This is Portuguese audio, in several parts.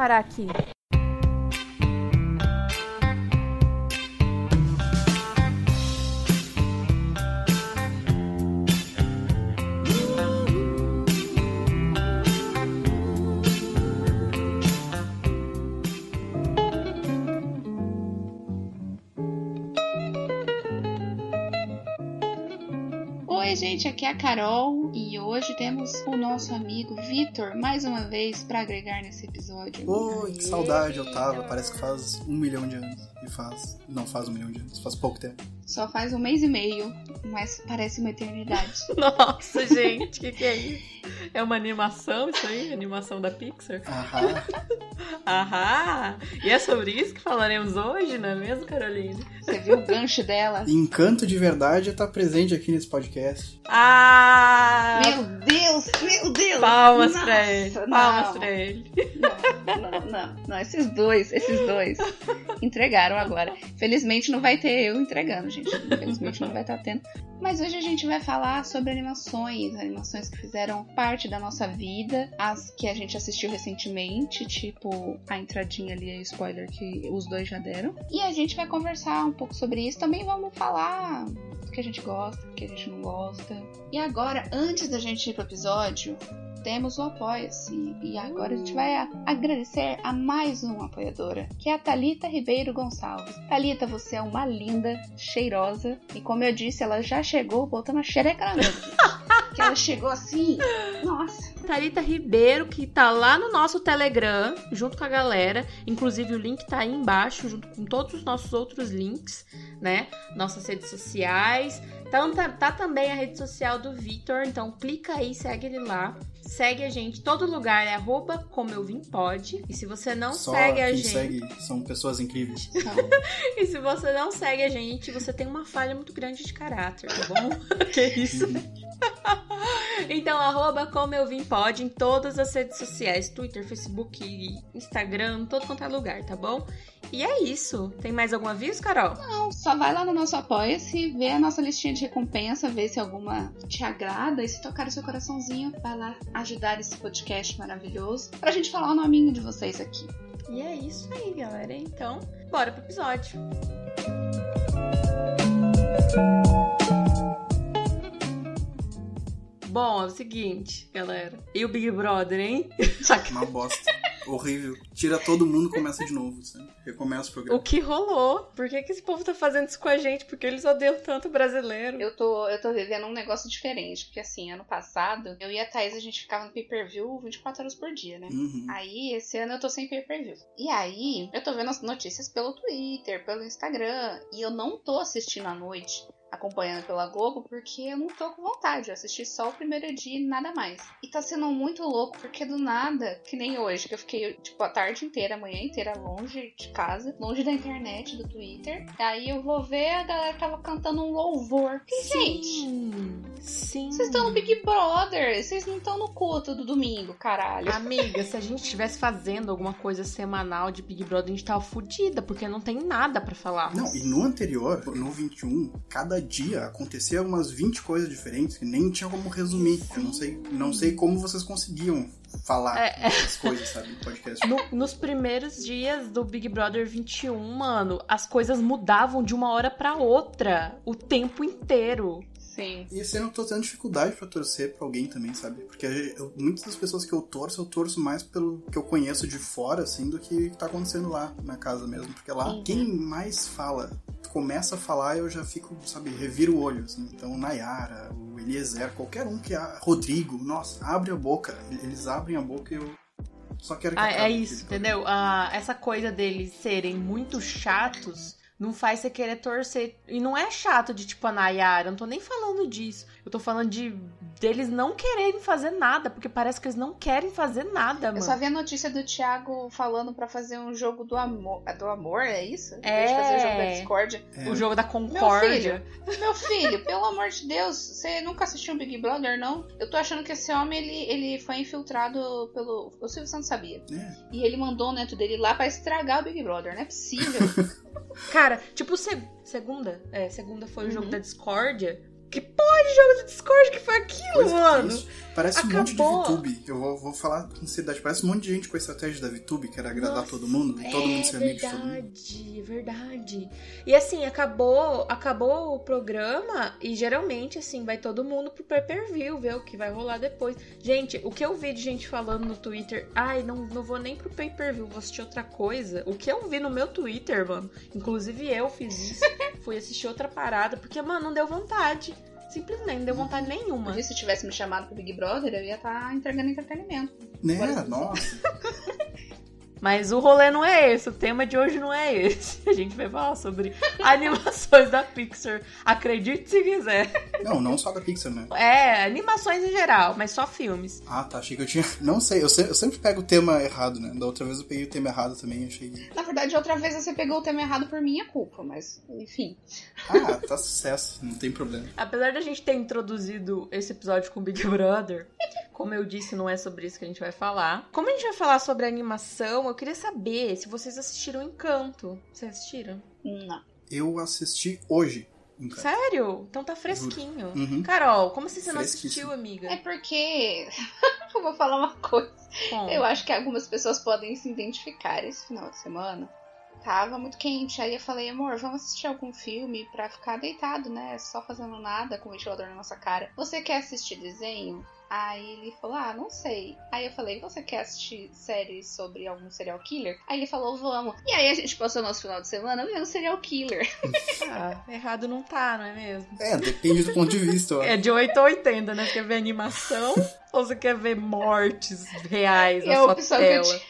parar aqui. Gente, aqui é a Carol e hoje temos o nosso amigo Vitor mais uma vez para agregar nesse episódio. Oi, que saudade eu tava. Parece que faz um milhão de anos. Faz. Não faz um milhão de anos, faz pouco tempo. Só faz um mês e meio, mas parece uma eternidade. Nossa, gente, o que, que é isso? É uma animação isso aí? Animação da Pixar? Aham. Ahá! E é sobre isso que falaremos hoje, não é mesmo, Caroline? Você viu o gancho dela? Encanto de verdade tá presente aqui nesse podcast. Ah! Meu Deus, meu Deus! Palmas Nossa, pra ele. não. Palmas pra ele. Não, não, não, não, esses dois, esses dois entregaram agora. Felizmente não vai ter eu entregando, gente. Infelizmente não vai estar tendo. Mas hoje a gente vai falar sobre animações, animações que fizeram parte da nossa vida, as que a gente assistiu recentemente, tipo a entradinha ali, a spoiler que os dois já deram. E a gente vai conversar um pouco sobre isso. Também vamos falar do que a gente gosta, do que a gente não gosta. E agora, antes da gente ir pro episódio, temos o Apoia-se. E agora a gente vai a- agradecer a mais uma apoiadora, que é a Talita Ribeiro Gonçalves. Talita, você é uma linda, cheirosa. E como eu disse, ela já chegou botando a xereca na mesa. que ela chegou assim. Nossa. Thalita Ribeiro, que tá lá no nosso Telegram, junto com a galera. Inclusive, o link tá aí embaixo, junto com todos os nossos outros links, né? Nossas redes sociais. Então, tá, tá também a rede social do Vitor. Então, clica aí, segue ele lá. Segue a gente. Todo lugar é arroba como eu vim pode. E se você não Só segue a quem gente. segue são pessoas incríveis. Então, E se você não segue a gente, você tem uma falha muito grande de caráter, tá bom? que isso? então, arroba como eu vim pode em todas as redes sociais, Twitter, Facebook, Instagram, todo quanto é lugar, tá bom? E é isso. Tem mais algum aviso, Carol? Não, só vai lá no nosso Apoia-se, vê a nossa listinha de recompensa, vê se alguma te agrada e se tocar o seu coraçãozinho, vai lá ajudar esse podcast maravilhoso pra gente falar o nominho de vocês aqui. E é isso aí, galera. Então, bora pro episódio. Bom, é o seguinte, galera. E o Big Brother, hein? Uma bosta. Horrível. Tira todo mundo e começa de novo, sabe? Recomeça o O programa. que rolou? Por que, que esse povo tá fazendo isso com a gente? Porque eles odeiam tanto o brasileiro. Eu tô, eu tô vivendo um negócio diferente, porque assim, ano passado, eu e a Thaís, a gente ficava no pay-per-view 24 horas por dia, né? Uhum. Aí, esse ano eu tô sem pay-per-view. E aí, eu tô vendo as notícias pelo Twitter, pelo Instagram, e eu não tô assistindo à noite, acompanhando pela Globo, porque eu não tô com vontade. Eu assisti só o primeiro dia e nada mais. E tá sendo muito louco, porque do nada, que nem hoje, que eu fiquei, tipo, a tarde inteira, a manhã inteira longe de casa, longe da internet, do Twitter. Aí eu vou ver, a galera tava cantando um louvor. E, gente, Sim. Sim. vocês estão no Big Brother, vocês não estão no culto do domingo, caralho. Amiga, se a gente estivesse fazendo alguma coisa semanal de Big Brother, a gente tava fudida, porque não tem nada pra falar. Não, e no anterior, no 21, cada dia acontecia umas 20 coisas diferentes que nem tinha como resumir. Eu não sei, não sei como vocês conseguiam falar É, as coisas, sabe, no podcast. No- nos primeiros dias do Big Brother 21, mano, as coisas mudavam de uma hora pra outra o tempo inteiro. Sim. E ano eu tô tendo dificuldade pra torcer pra alguém também, sabe? Porque eu- muitas das pessoas que eu torço, eu torço mais pelo que eu conheço de fora, assim, do que tá acontecendo lá na casa mesmo. Porque lá, Uhum. quem mais fala, começa a falar, eu já fico, sabe, reviro o olho, assim. Então, Nayara, o Eliezer, qualquer um que... A, Rodrigo, nossa, abre a boca. Eles abrem a boca e eu só quero que Ah, é isso, entendeu? Ah, essa coisa deles serem muito chatos não faz você querer torcer. E não é chato de tipo a Nayara, não tô nem falando disso. Eu tô falando de deles não quererem fazer nada, porque parece que eles não querem fazer nada, Eu mano. só vi a notícia do Thiago falando pra fazer um jogo do amor. é Do amor, é isso? Em É. de fazer o jogo da discórdia. É, O jogo da Meu concórdia. filho, meu filho, pelo amor de Deus, você nunca assistiu um Big Brother, não? Eu tô achando que esse homem, ele, ele foi infiltrado pelo... O Silvio Santos sabia. é. E ele mandou o neto dele lá pra estragar o Big Brother. Não é possível. Cara, tipo, se- segunda, é, segunda foi o jogo Uhum. da discórdia. Que porra de jogo do Discord que foi aquilo, Coisa mano? Parece um monte de Acabou. VTube. Eu vou, vou falar com seriedade. Parece um monte de gente com a estratégia da VTube, que era agradar Nossa, todo mundo e todo mundo ser é amigo de todo mundo. verdade, é verdade. E assim, acabou, acabou o programa e geralmente assim vai todo mundo pro pay-per-view ver o que vai rolar depois. Gente, o que eu vi de gente falando no Twitter, ai, não, não vou nem pro pay-per-view, vou assistir outra coisa. O que eu vi no meu Twitter, mano, inclusive eu fiz isso, fui assistir outra parada porque mano, não deu vontade. Simplesmente não deu vontade nenhuma. Porque se tivesse me chamado pro Big Brother, eu ia estar entregando entretenimento. Né? Agora- Nossa. Mas o rolê não é esse, o tema de hoje não é esse. A gente vai falar sobre animações da Pixar. Acredite se quiser. Não, não só da Pixar, né? É, animações em geral, mas só filmes. Ah, tá. Achei que eu tinha. Não sei, eu, se- eu sempre pego o tema errado, né? Da outra vez eu peguei o tema errado também. Achei. Na verdade, outra vez você pegou o tema errado por minha culpa, mas enfim. Ah, tá sucesso, não tem problema. Apesar da gente ter introduzido esse episódio com Big Brother, como eu disse, não é sobre isso que a gente vai falar. Como a gente vai falar sobre animação, eu queria saber se vocês assistiram Encanto. Vocês assistiram? Não. Eu assisti hoje. Encanto. Sério? Então tá fresquinho. Uhum. Carol, como assim você não assistiu, amiga? É porque. eu vou falar uma coisa. Como? Eu acho que algumas pessoas podem se identificar esse final de semana. Tava muito quente, aí eu falei, amor, vamos assistir algum filme pra ficar deitado, né? Só fazendo nada com o ventilador na nossa cara. Você quer assistir desenho? Aí ele falou, ah, não sei. Aí eu falei, você quer assistir séries sobre algum serial killer? Aí ele falou, vamos. E aí a gente passou nosso final de semana vendo serial killer. Ah, errado não tá, não é mesmo? É, depende do ponto de vista. ó. É de 8 a 80, né? Você quer ver animação ou você quer ver mortes reais E na a sua opção que eu tela?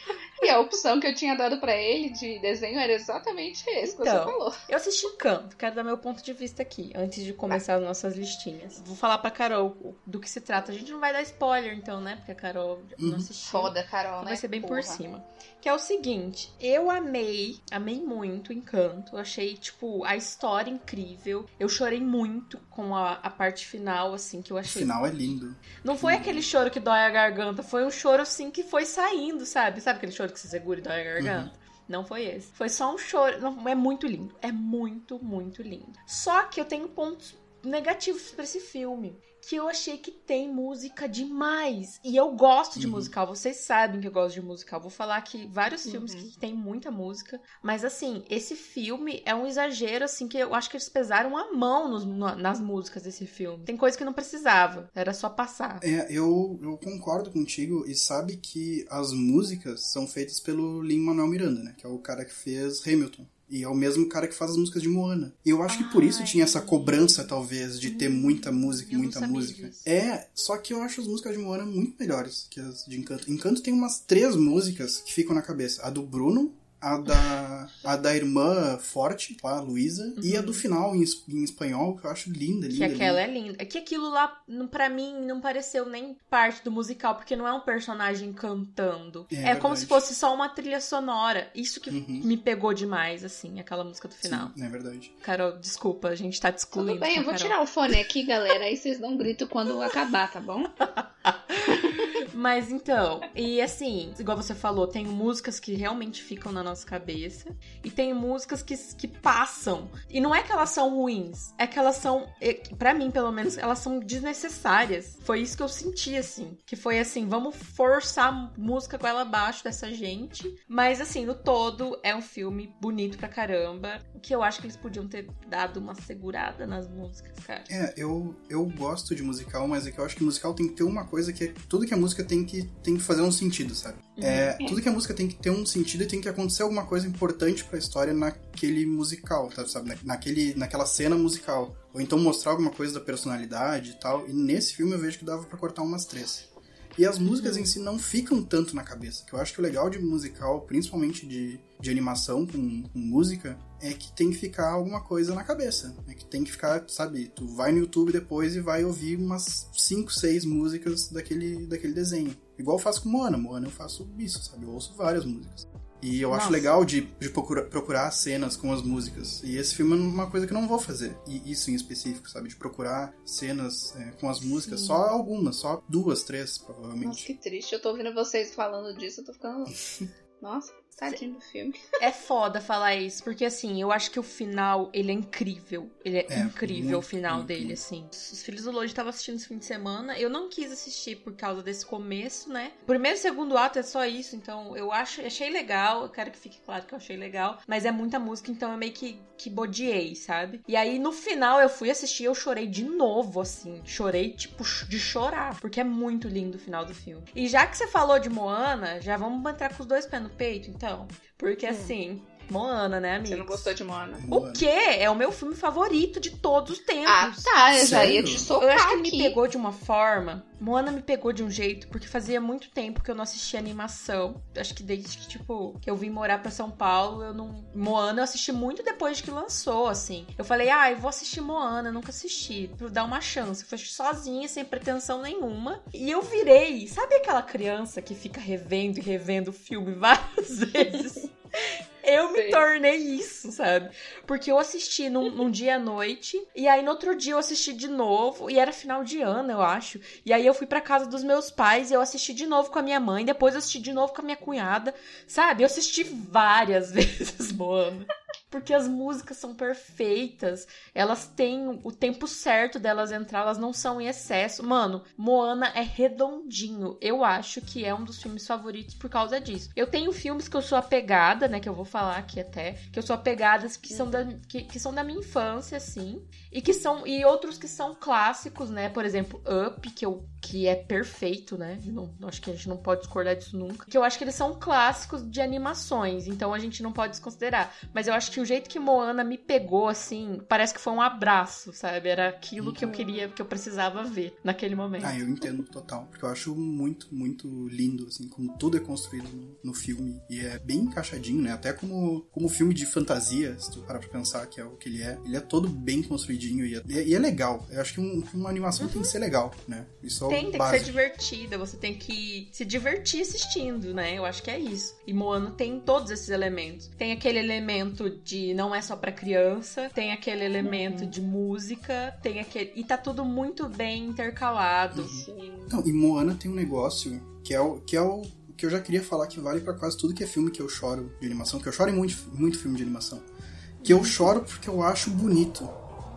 E a opção que eu tinha dado pra ele de desenho era exatamente esse que Então. você falou. Eu assisti Encanto, quero dar meu ponto de vista aqui, antes de começar as nossas listinhas. Vou falar pra Carol do que se trata. A gente não vai dar spoiler, então, né? Porque a Carol não Uhum. assistiu. Foda, Carol, Então né? vai ser bem por Porra. cima. Que é o seguinte, eu amei, amei muito Encanto. Eu achei, tipo, a história incrível. Eu chorei muito com a, a parte final, assim, que eu O achei. final é lindo. Não foi aquele choro que dói a garganta, foi um choro, assim, que foi saindo, sabe? Sabe aquele choro que se segura e dói a garganta? Não foi esse. Foi só um choro. Não, é muito lindo. É muito, muito lindo. Só que eu tenho pontos negativos pra esse filme. Que eu achei que tem música demais. E eu gosto de Uhum. musical. Vocês sabem que eu gosto de musical. Vou falar aqui vários filmes Uhum. que tem muita música. Mas assim, esse filme é um exagero, assim, que eu acho que eles pesaram a mão nos- na- nas músicas desse filme. Tem coisa que não precisava. Era só passar. É, eu, eu concordo contigo e sabe que as músicas são feitas pelo Lin-Manuel Miranda, né? Que é o cara que fez Hamilton. E é o mesmo cara que faz as músicas de Moana. E eu acho que por isso Ai. tinha essa cobrança, talvez, de ter muita música e eu muita música. disso. É, só que eu acho as músicas de Moana muito melhores que as de Encanto. Encanto tem umas três músicas que ficam na cabeça. A do Bruno, a da, a da irmã forte, lá, a Luísa, e a do final em, em espanhol, que eu acho linda, linda. Que aquela linda. é linda. É que aquilo lá, não- pra mim, não pareceu nem parte do musical, porque não é um personagem cantando. É É, como verdade. se fosse só uma trilha sonora. Isso que Uhum. me pegou demais, assim, aquela música do final. Sim, é verdade. Carol, desculpa, a gente tá te excluindo. Tudo bem, eu tá, vou Carol? tirar o fone aqui, galera. Aí vocês dão um grito quando acabar, tá bom? Mas então, e assim, igual você falou, tem músicas que realmente ficam na nossa cabeça e tem músicas que, que passam. E não é que elas são ruins, é que elas são, é, pra mim pelo menos, elas são desnecessárias. Foi isso que eu senti, assim. Que foi assim, vamos forçar música com ela abaixo dessa gente. Mas assim, no todo, é um filme bonito pra caramba. Que eu acho que eles podiam ter dado uma segurada nas músicas, cara. É, eu, eu gosto de musical, mas é que eu acho que musical tem que ter uma coisa que é. Tudo que a música tem que, tem que fazer um sentido, sabe? É, Uhum. tudo que a música tem que ter um sentido e tem que acontecer alguma coisa importante pra história naquele musical, tá, sabe? Na- Naquele, naquela cena musical. Ou então mostrar alguma coisa da personalidade e tal. E nesse filme eu vejo que dava pra cortar umas três. E as músicas em si não ficam tanto na cabeça. Que eu acho que o legal de musical, principalmente de, de animação com, com música, é que tem que ficar alguma coisa na cabeça. É que tem que ficar, sabe, tu vai no YouTube depois e vai ouvir umas 5, 6 músicas daquele, daquele desenho. Igual eu faço com Moana. Moana eu faço isso, sabe? Eu ouço várias músicas. E eu acho Nossa. legal de, de procura- procurar cenas com as músicas. E esse filme é uma coisa que eu não vou fazer. E isso em específico, sabe? De procurar cenas é, com as músicas. Sim. Só algumas, só duas, três, Nossa, provavelmente. que triste. Eu tô ouvindo vocês falando disso, eu tô ficando Nossa, tadinho do filme. É foda falar isso, porque assim, eu acho que o final, ele é incrível. Ele é, É, incrível o final muito, dele, muito. assim. Os Filhos do Lodge estavam assistindo esse fim de semana. Eu não quis assistir por causa desse começo, né? O primeiro e segundo ato é só isso, então eu acho, achei legal. Eu quero que fique claro que eu achei legal. Mas é muita música, então eu meio que, que bodiei, sabe? E aí no final eu fui assistir e eu chorei de novo, assim. Chorei, tipo, de chorar. Porque é muito lindo o final do filme. E já que você falou de Moana, já vamos entrar com os dois pés no peito, então. Porque assim, Moana, né, amigo? Você não gostou de Moana? O quê? É o meu filme favorito de todos os tempos. Ah, tá. Eu já ia Sério? te Eu socar acho que ele aqui. me pegou de uma forma. Moana me pegou de um jeito, porque fazia muito tempo que eu não assistia animação. Acho que desde que, tipo, que eu vim morar pra São Paulo, eu não. Moana eu assisti muito depois de que lançou, assim. Eu falei, ah, eu vou assistir Moana, eu nunca assisti. Pra dar uma chance. Eu fui sozinha, sem pretensão nenhuma. E eu virei. Sabe aquela criança que fica revendo e revendo o filme várias vezes? Eu me Sei. tornei isso, sabe? Porque eu assisti num, num dia à noite, e aí no outro dia eu assisti de novo, e era final de ano, eu acho. E aí eu fui pra casa dos meus pais e eu assisti de novo com a minha mãe, depois eu assisti de novo com a minha cunhada, sabe? Eu assisti várias vezes Moana. Porque as músicas são perfeitas, elas têm o tempo certo delas entrar, elas não são em excesso. Mano, Moana é redondinho. Eu acho que é um dos filmes favoritos por causa disso. Eu tenho filmes que eu sou apegada, né? Que eu vou falar aqui até. Que eu sou apegada, que são da, que, que são da minha infância, assim. E que são. E outros que são clássicos, né? Por exemplo, Up, que, eu, que é perfeito, né? Não, acho que a gente não pode discordar disso nunca. Que eu acho que eles são clássicos de animações. Então a gente não pode desconsiderar. Mas eu acho que o jeito que Moana me pegou, assim, parece que foi um abraço, sabe? Era aquilo que eu queria, que eu precisava ver naquele momento. Ah, eu entendo total. Porque eu acho muito, muito lindo, assim, como tudo é construído no, no filme. E é bem encaixadinho, né? Até como, como filme de fantasia, se tu parar pra pensar que é o que ele é. Ele é todo bem construidinho e é, e é legal. Eu acho que um- uma animação tem que ser legal, né? Isso Tem, tem que ser básico. divertida, você tem que se divertir assistindo, né? Eu acho que é isso. E Moana tem todos esses elementos. Tem aquele elemento de não é só pra criança, tem aquele elemento de música, tem aquele. E tá tudo muito bem intercalado. Não, e Moana tem um negócio que é o que é o que eu já queria falar que vale pra quase tudo que é filme que eu choro de animação, que eu choro em muito, muito filme de animação. Que eu choro porque eu acho bonito.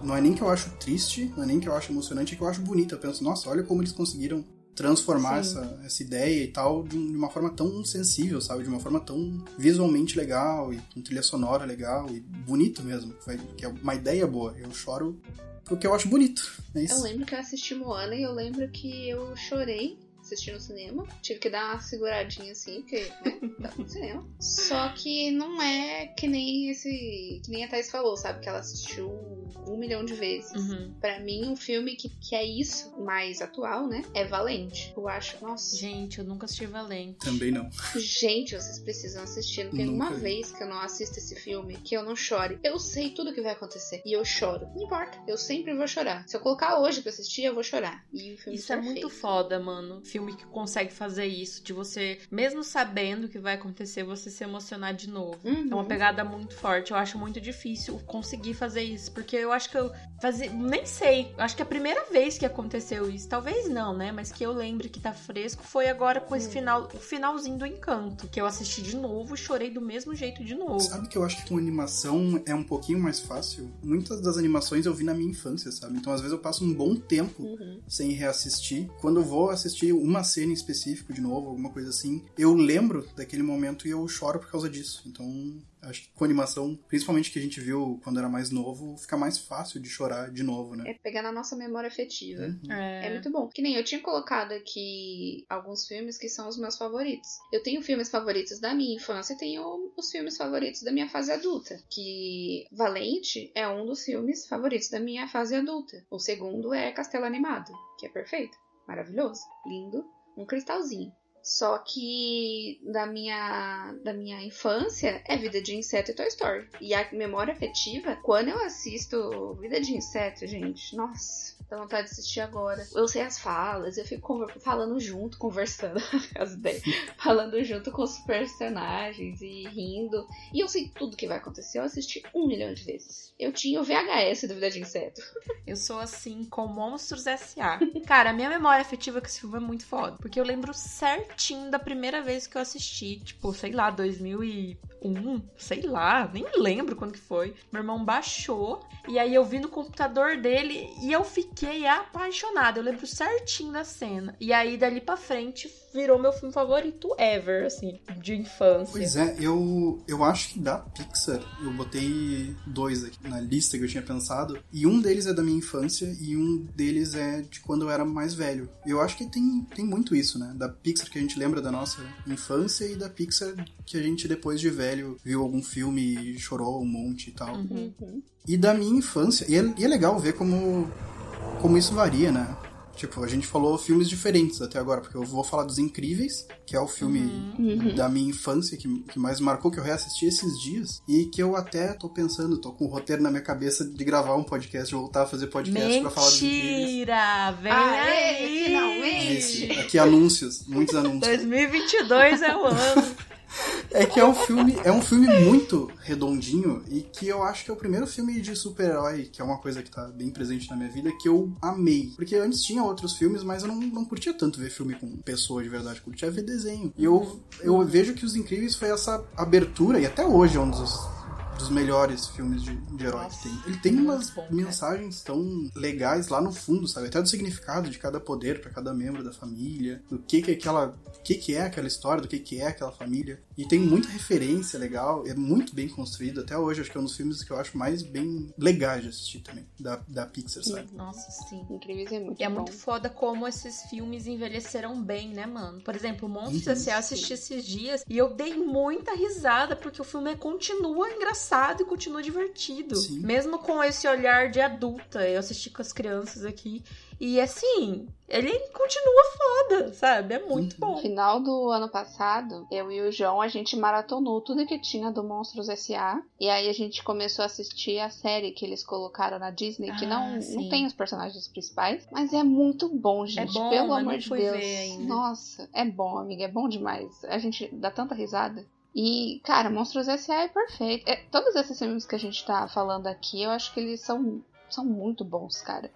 Não é nem que eu acho triste, não é nem que eu acho emocionante, é que eu acho bonito. Eu penso, nossa, olha como eles conseguiram transformar Sim. essa, essa ideia e tal de, um- uma forma tão sensível, sabe? De uma forma tão visualmente legal e com trilha sonora legal e bonito mesmo. Que é uma ideia boa. Eu choro porque eu acho bonito. É Eu lembro que eu assisti Moana e eu lembro que eu chorei assistindo no cinema. Tive que dar uma seguradinha assim, porque, né? Tava no cinema. Só que não é que nem esse. Que nem a Thais falou, sabe? Que ela assistiu um milhão de vezes. Uhum. Pra mim, um filme que, que é isso, mais atual, né? É Valente. Eu acho, nossa. Gente, eu nunca assisti Valente. Também não. Gente, vocês precisam assistir. Não tem Nunca uma vi. vez que eu não assisto esse filme que eu não chore. Eu sei tudo o que vai acontecer. E eu choro. Não importa. Eu sempre vou chorar. Se eu colocar hoje pra assistir, eu vou chorar. E o filme Isso é muito foda, mano. Filme que consegue fazer isso, de você, mesmo sabendo o que vai acontecer, você se emocionar de novo. Uhum. É uma pegada muito forte. Eu acho muito difícil conseguir fazer isso. Porque eu acho que eu fazia. Nem sei. Eu acho que a primeira vez que aconteceu isso, talvez não, né? Mas que eu lembre que tá fresco foi agora com esse final, o finalzinho do encanto. Que eu assisti de novo e chorei do mesmo jeito de novo. Sabe que eu acho que com animação é um pouquinho mais fácil? Muitas das animações eu vi na minha infância, sabe? Então às vezes eu passo um bom tempo Uhum. sem reassistir. Quando eu vou assistir uma cena em específico de novo, alguma coisa assim, eu lembro daquele momento e eu choro por causa disso. Então acho que com animação, principalmente que a gente viu quando era mais novo, fica mais fácil de chorar de novo, né? É pegar na nossa memória afetiva. Uhum. É É. muito bom. Que nem eu tinha colocado aqui alguns filmes que são os meus favoritos. Eu tenho filmes favoritos da minha infância e tenho os filmes favoritos da minha fase adulta. Que Valente é um dos filmes favoritos da minha fase adulta. O segundo é Castelo Animado, que é perfeito, maravilhoso, lindo, um cristalzinho. Só que da minha, da minha infância é Vida de Inseto e Toy Story. E a memória afetiva, quando eu assisto Vida de Inseto, gente, nossa, dá vontade de assistir agora. Eu sei as falas, eu fico falando junto, conversando, as ideias, falando junto com os personagens e rindo. E eu sei tudo que vai acontecer. Eu assisti um milhão de vezes. Eu tinha o VHS do Vida de Inseto. Eu sou assim com Monstros S.A. Cara, a minha memória afetiva com esse filme é muito foda. Porque eu lembro certinho certinho da primeira vez que eu assisti, tipo, sei lá, 2001, sei lá, nem lembro quando que foi. Meu irmão baixou e aí eu vi no computador dele e eu fiquei apaixonada. Eu lembro certinho da cena. E aí dali para frente virou meu filme favorito ever, assim, de infância. Pois é, eu, eu acho que da Pixar, eu botei dois aqui na lista que eu tinha pensado, e um deles é da minha infância e um deles é de quando eu era mais velho. Eu acho que tem, tem muito isso, né? Da Pixar que a gente lembra da nossa infância e da Pixar que a gente depois de velho viu algum filme e chorou um monte e tal. Uhum. E da minha infância, e é, e é legal ver como, como isso varia, né? Tipo, a gente falou filmes diferentes até agora, porque eu vou falar dos Incríveis, que é o filme Uhum. da minha infância que, que mais marcou, que eu reassisti esses dias, e que eu até tô pensando, tô com o roteiro na minha cabeça de gravar um podcast, voltar a fazer podcast pra falar dos Incríveis. Mentira! Vem Aê, aí! finalmente! Esse, aqui anúncios, muitos anúncios. 2022 é o ano. É que é um filme, é um filme muito redondinho e que eu acho que é o primeiro filme de super-herói, que é uma coisa que tá bem presente na minha vida, que eu amei. Porque antes tinha outros filmes, mas eu não, não curtia tanto ver filme com pessoa de verdade, curtia ver desenho. E eu, eu vejo que Os Incríveis foi essa abertura, e até hoje é um dos dos melhores filmes de, de herói que tem. Ele tem umas bom, mensagens tão legais lá no fundo, sabe? Até do significado de cada poder pra cada membro da família, do que que é aquela, o que que é aquela história, do que que é aquela família. E tem muita referência legal, é muito bem construído. Até hoje acho que é um dos filmes que eu acho mais bem legais de assistir também, da, da Pixar, sabe? Nossa, sim. Incríveis é muito E é bom. muito foda como esses filmes envelheceram bem, né, mano? Por exemplo, Monstros Uhum. S.A. eu assisti esses dias e eu dei muita risada porque o filme continua engraçado e continua divertido. Sim. Mesmo com esse olhar de adulta. Eu assisti com as crianças aqui. E assim, ele continua foda, sabe? É muito Uhum. No bom. final do ano passado, eu e o João, a gente maratonou tudo que tinha do Monstros S.A. E aí a gente começou a assistir a série que eles colocaram na Disney, que Ah, não, sim. não tem os personagens principais. Mas é muito bom, gente. bom, Pelo eu amor de Deus. Nossa, é bom, amiga. É bom demais. A gente dá tanta risada. E, cara, Monstros S.A. é perfeito. É, todos esses filmes que a gente tá falando aqui, eu acho que eles são, são muito bons, cara.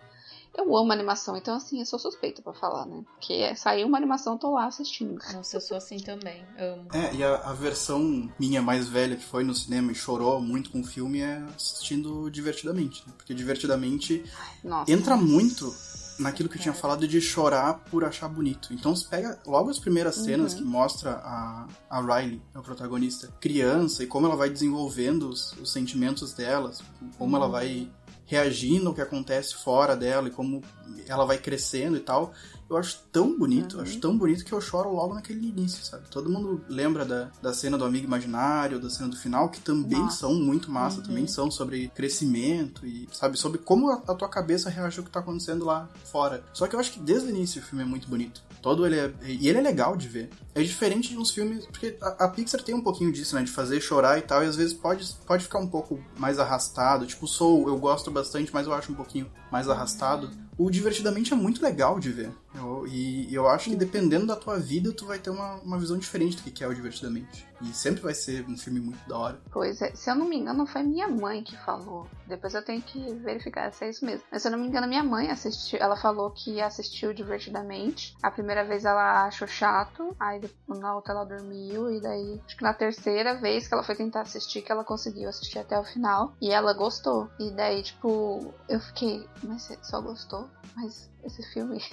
Eu amo animação, então assim, eu sou suspeita pra falar, né? Porque saiu uma animação, eu tô lá assistindo. Nossa, eu sou assim também. Amo. É, e a, a versão minha mais velha que foi no cinema e chorou muito com o filme é assistindo divertidamente. Né? Porque divertidamente Nossa. entra muito naquilo que eu tinha falado de chorar por achar bonito. Então você pega logo as primeiras cenas que mostra a, a Riley, a protagonista, criança, e como ela vai desenvolvendo os, os sentimentos dela, como ela vai reagindo ao que acontece fora dela e como ela vai crescendo e tal. Eu acho tão bonito, eu acho tão bonito que eu choro logo naquele início, sabe? Todo mundo lembra da, da cena do amigo imaginário, da cena do final, que também Nossa. são muito massa, também são sobre crescimento e, sabe, sobre como a, a tua cabeça reage ao que tá acontecendo lá fora. Só que eu acho que desde o início o filme é muito bonito. Todo ele é. E ele é legal de ver. É diferente de uns filmes. Porque a, a Pixar tem um pouquinho disso, né? De fazer chorar e tal, e às vezes pode, pode ficar um pouco mais arrastado. Tipo, Soul, eu gosto bastante, mas eu acho um pouquinho mais arrastado. O Divertidamente é muito legal de ver. Eu- e eu acho que dependendo da tua vida, tu vai ter uma, uma visão diferente do que é o Divertidamente. E sempre vai ser um filme muito da hora. Pois é, se eu não me engano, foi minha mãe que falou. Depois eu tenho que verificar se é isso mesmo. Mas se eu não me engano, minha mãe assistiu. Ela falou que assistiu divertidamente. A primeira vez ela achou chato, aí na outra ela dormiu, e daí acho que na terceira vez que ela foi tentar assistir, que ela conseguiu assistir até o final. E ela gostou. E daí, tipo, eu fiquei, mas você só gostou? Mas esse filme.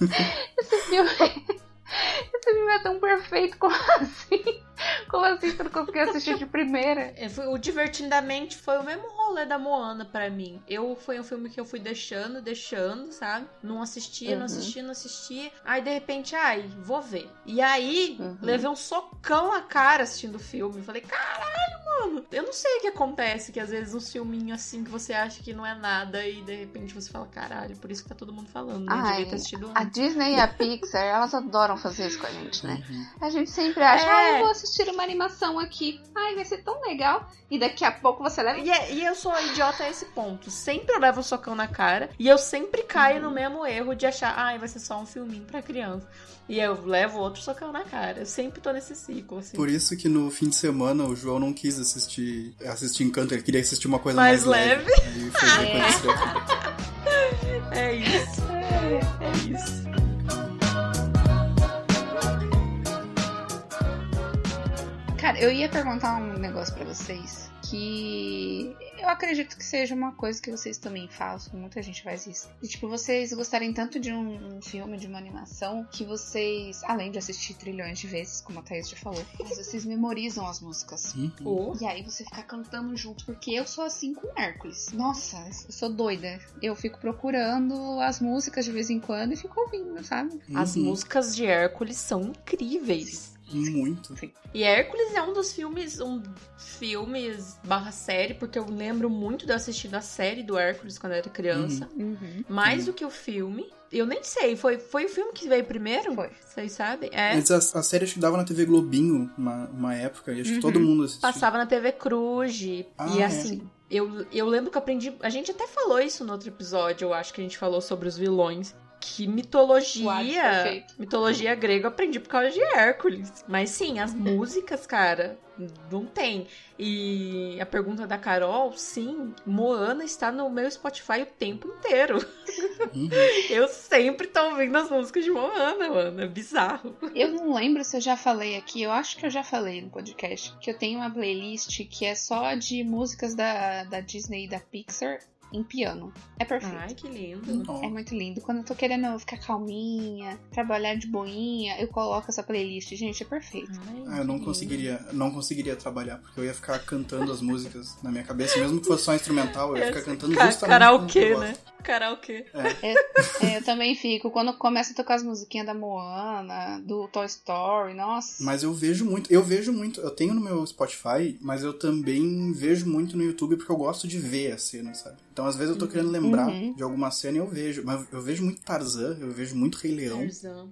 esse filme. Esse filme é tão perfeito, como assim? Como assim você não conseguiu assistir de primeira? É, foi- O Divertidamente foi o mesmo rolê da Moana pra mim. Eu foi um filme que eu fui deixando, deixando, sabe? Não assistia, não Uhum. assistia, não assistia. Aí de repente, ai, vou ver. E aí, Uhum. levei um socão na cara assistindo o filme. Falei, caralho, mano. Eu não sei o que acontece, que às vezes um filminho assim que você acha que não é nada e de repente você fala, caralho, por isso que tá todo mundo falando, né? Ai, Devia ter assistido A. Disney e a Pixar, elas adoram fazer isso com a gente, né? Uhum. A gente sempre acha, É. ah, eu vou assistir uma animação aqui. Ai, vai ser tão legal. E daqui a pouco você leva. E, é- e eu sou idiota a esse ponto. Sempre eu levo um socão na cara e eu sempre caio no mesmo erro de achar, ai, vai ser só um filminho pra criança. E eu levo outro socão na cara. Eu sempre tô nesse ciclo, assim. Por isso que no fim de semana o João não quis assistir, assistir Encanto, ele queria assistir uma coisa mais, mais leve. leve. é. é isso. É isso. Cara, eu ia perguntar um negócio para vocês que eu acredito que seja uma coisa que vocês também façam, muita gente faz isso. E, tipo, vocês gostarem tanto de um, um, filme, de uma animação, que vocês, além de assistir trilhões de vezes, como a Thaís já falou, mas vocês memorizam as músicas. Uhum. E aí você fica cantando junto, porque eu sou assim com Hércules. Nossa, eu sou doida. Eu fico procurando as músicas de vez em quando e fico ouvindo, sabe? As Uhum. músicas de Hércules são incríveis. Muito. E Hércules é um dos filmes, um filmes barra série, porque eu lembro muito de eu assistir a série do Hércules quando eu era criança. Uhum. Mais Uhum. do que o filme. Eu nem sei, foi, foi o filme que veio primeiro? Foi. Vocês sabem? É. Mas a, a série acho que dava na TV Globinho uma, uma época, e acho que Uhum. todo mundo assistia. Passava na TV Cruz. E Ah, é. assim, eu, eu lembro que eu aprendi. A gente até falou isso no outro episódio, eu acho que a gente falou sobre os vilões. Que mitologia. Mitologia grega eu aprendi por causa de Hércules. Mas sim, as músicas, cara, não tem. E a pergunta da Carol, sim, Moana está no meu Spotify o tempo inteiro. Uhum. Eu sempre tô ouvindo as músicas de Moana, mano. É bizarro. Eu não lembro se eu já falei aqui, eu acho que eu já falei no podcast, que eu tenho uma playlist que é só de músicas da, da Disney e da Pixar em piano. É perfeito. Ai, que lindo. É muito lindo. Quando eu tô querendo ficar calminha, trabalhar de boinha, eu coloco essa playlist. Gente, é perfeito. Ai, Ah, eu não que conseguiria, não conseguiria trabalhar, porque eu ia ficar cantando as músicas na minha cabeça, mesmo que fosse só instrumental, eu ia ficar cantando Ca justamente karaokê, como eu né? gosto. Karaokê. É, eu também fico. Quando começa a tocar as musiquinhas da Moana, do Toy Story, nossa. Mas eu vejo muito, eu vejo muito, eu tenho no meu Spotify, mas eu também vejo muito no YouTube porque eu gosto de ver a cena, sabe? Então às vezes eu tô querendo lembrar Uhum. de alguma cena e eu vejo, mas eu vejo muito Tarzan, eu vejo muito Rei Leão Tarzan.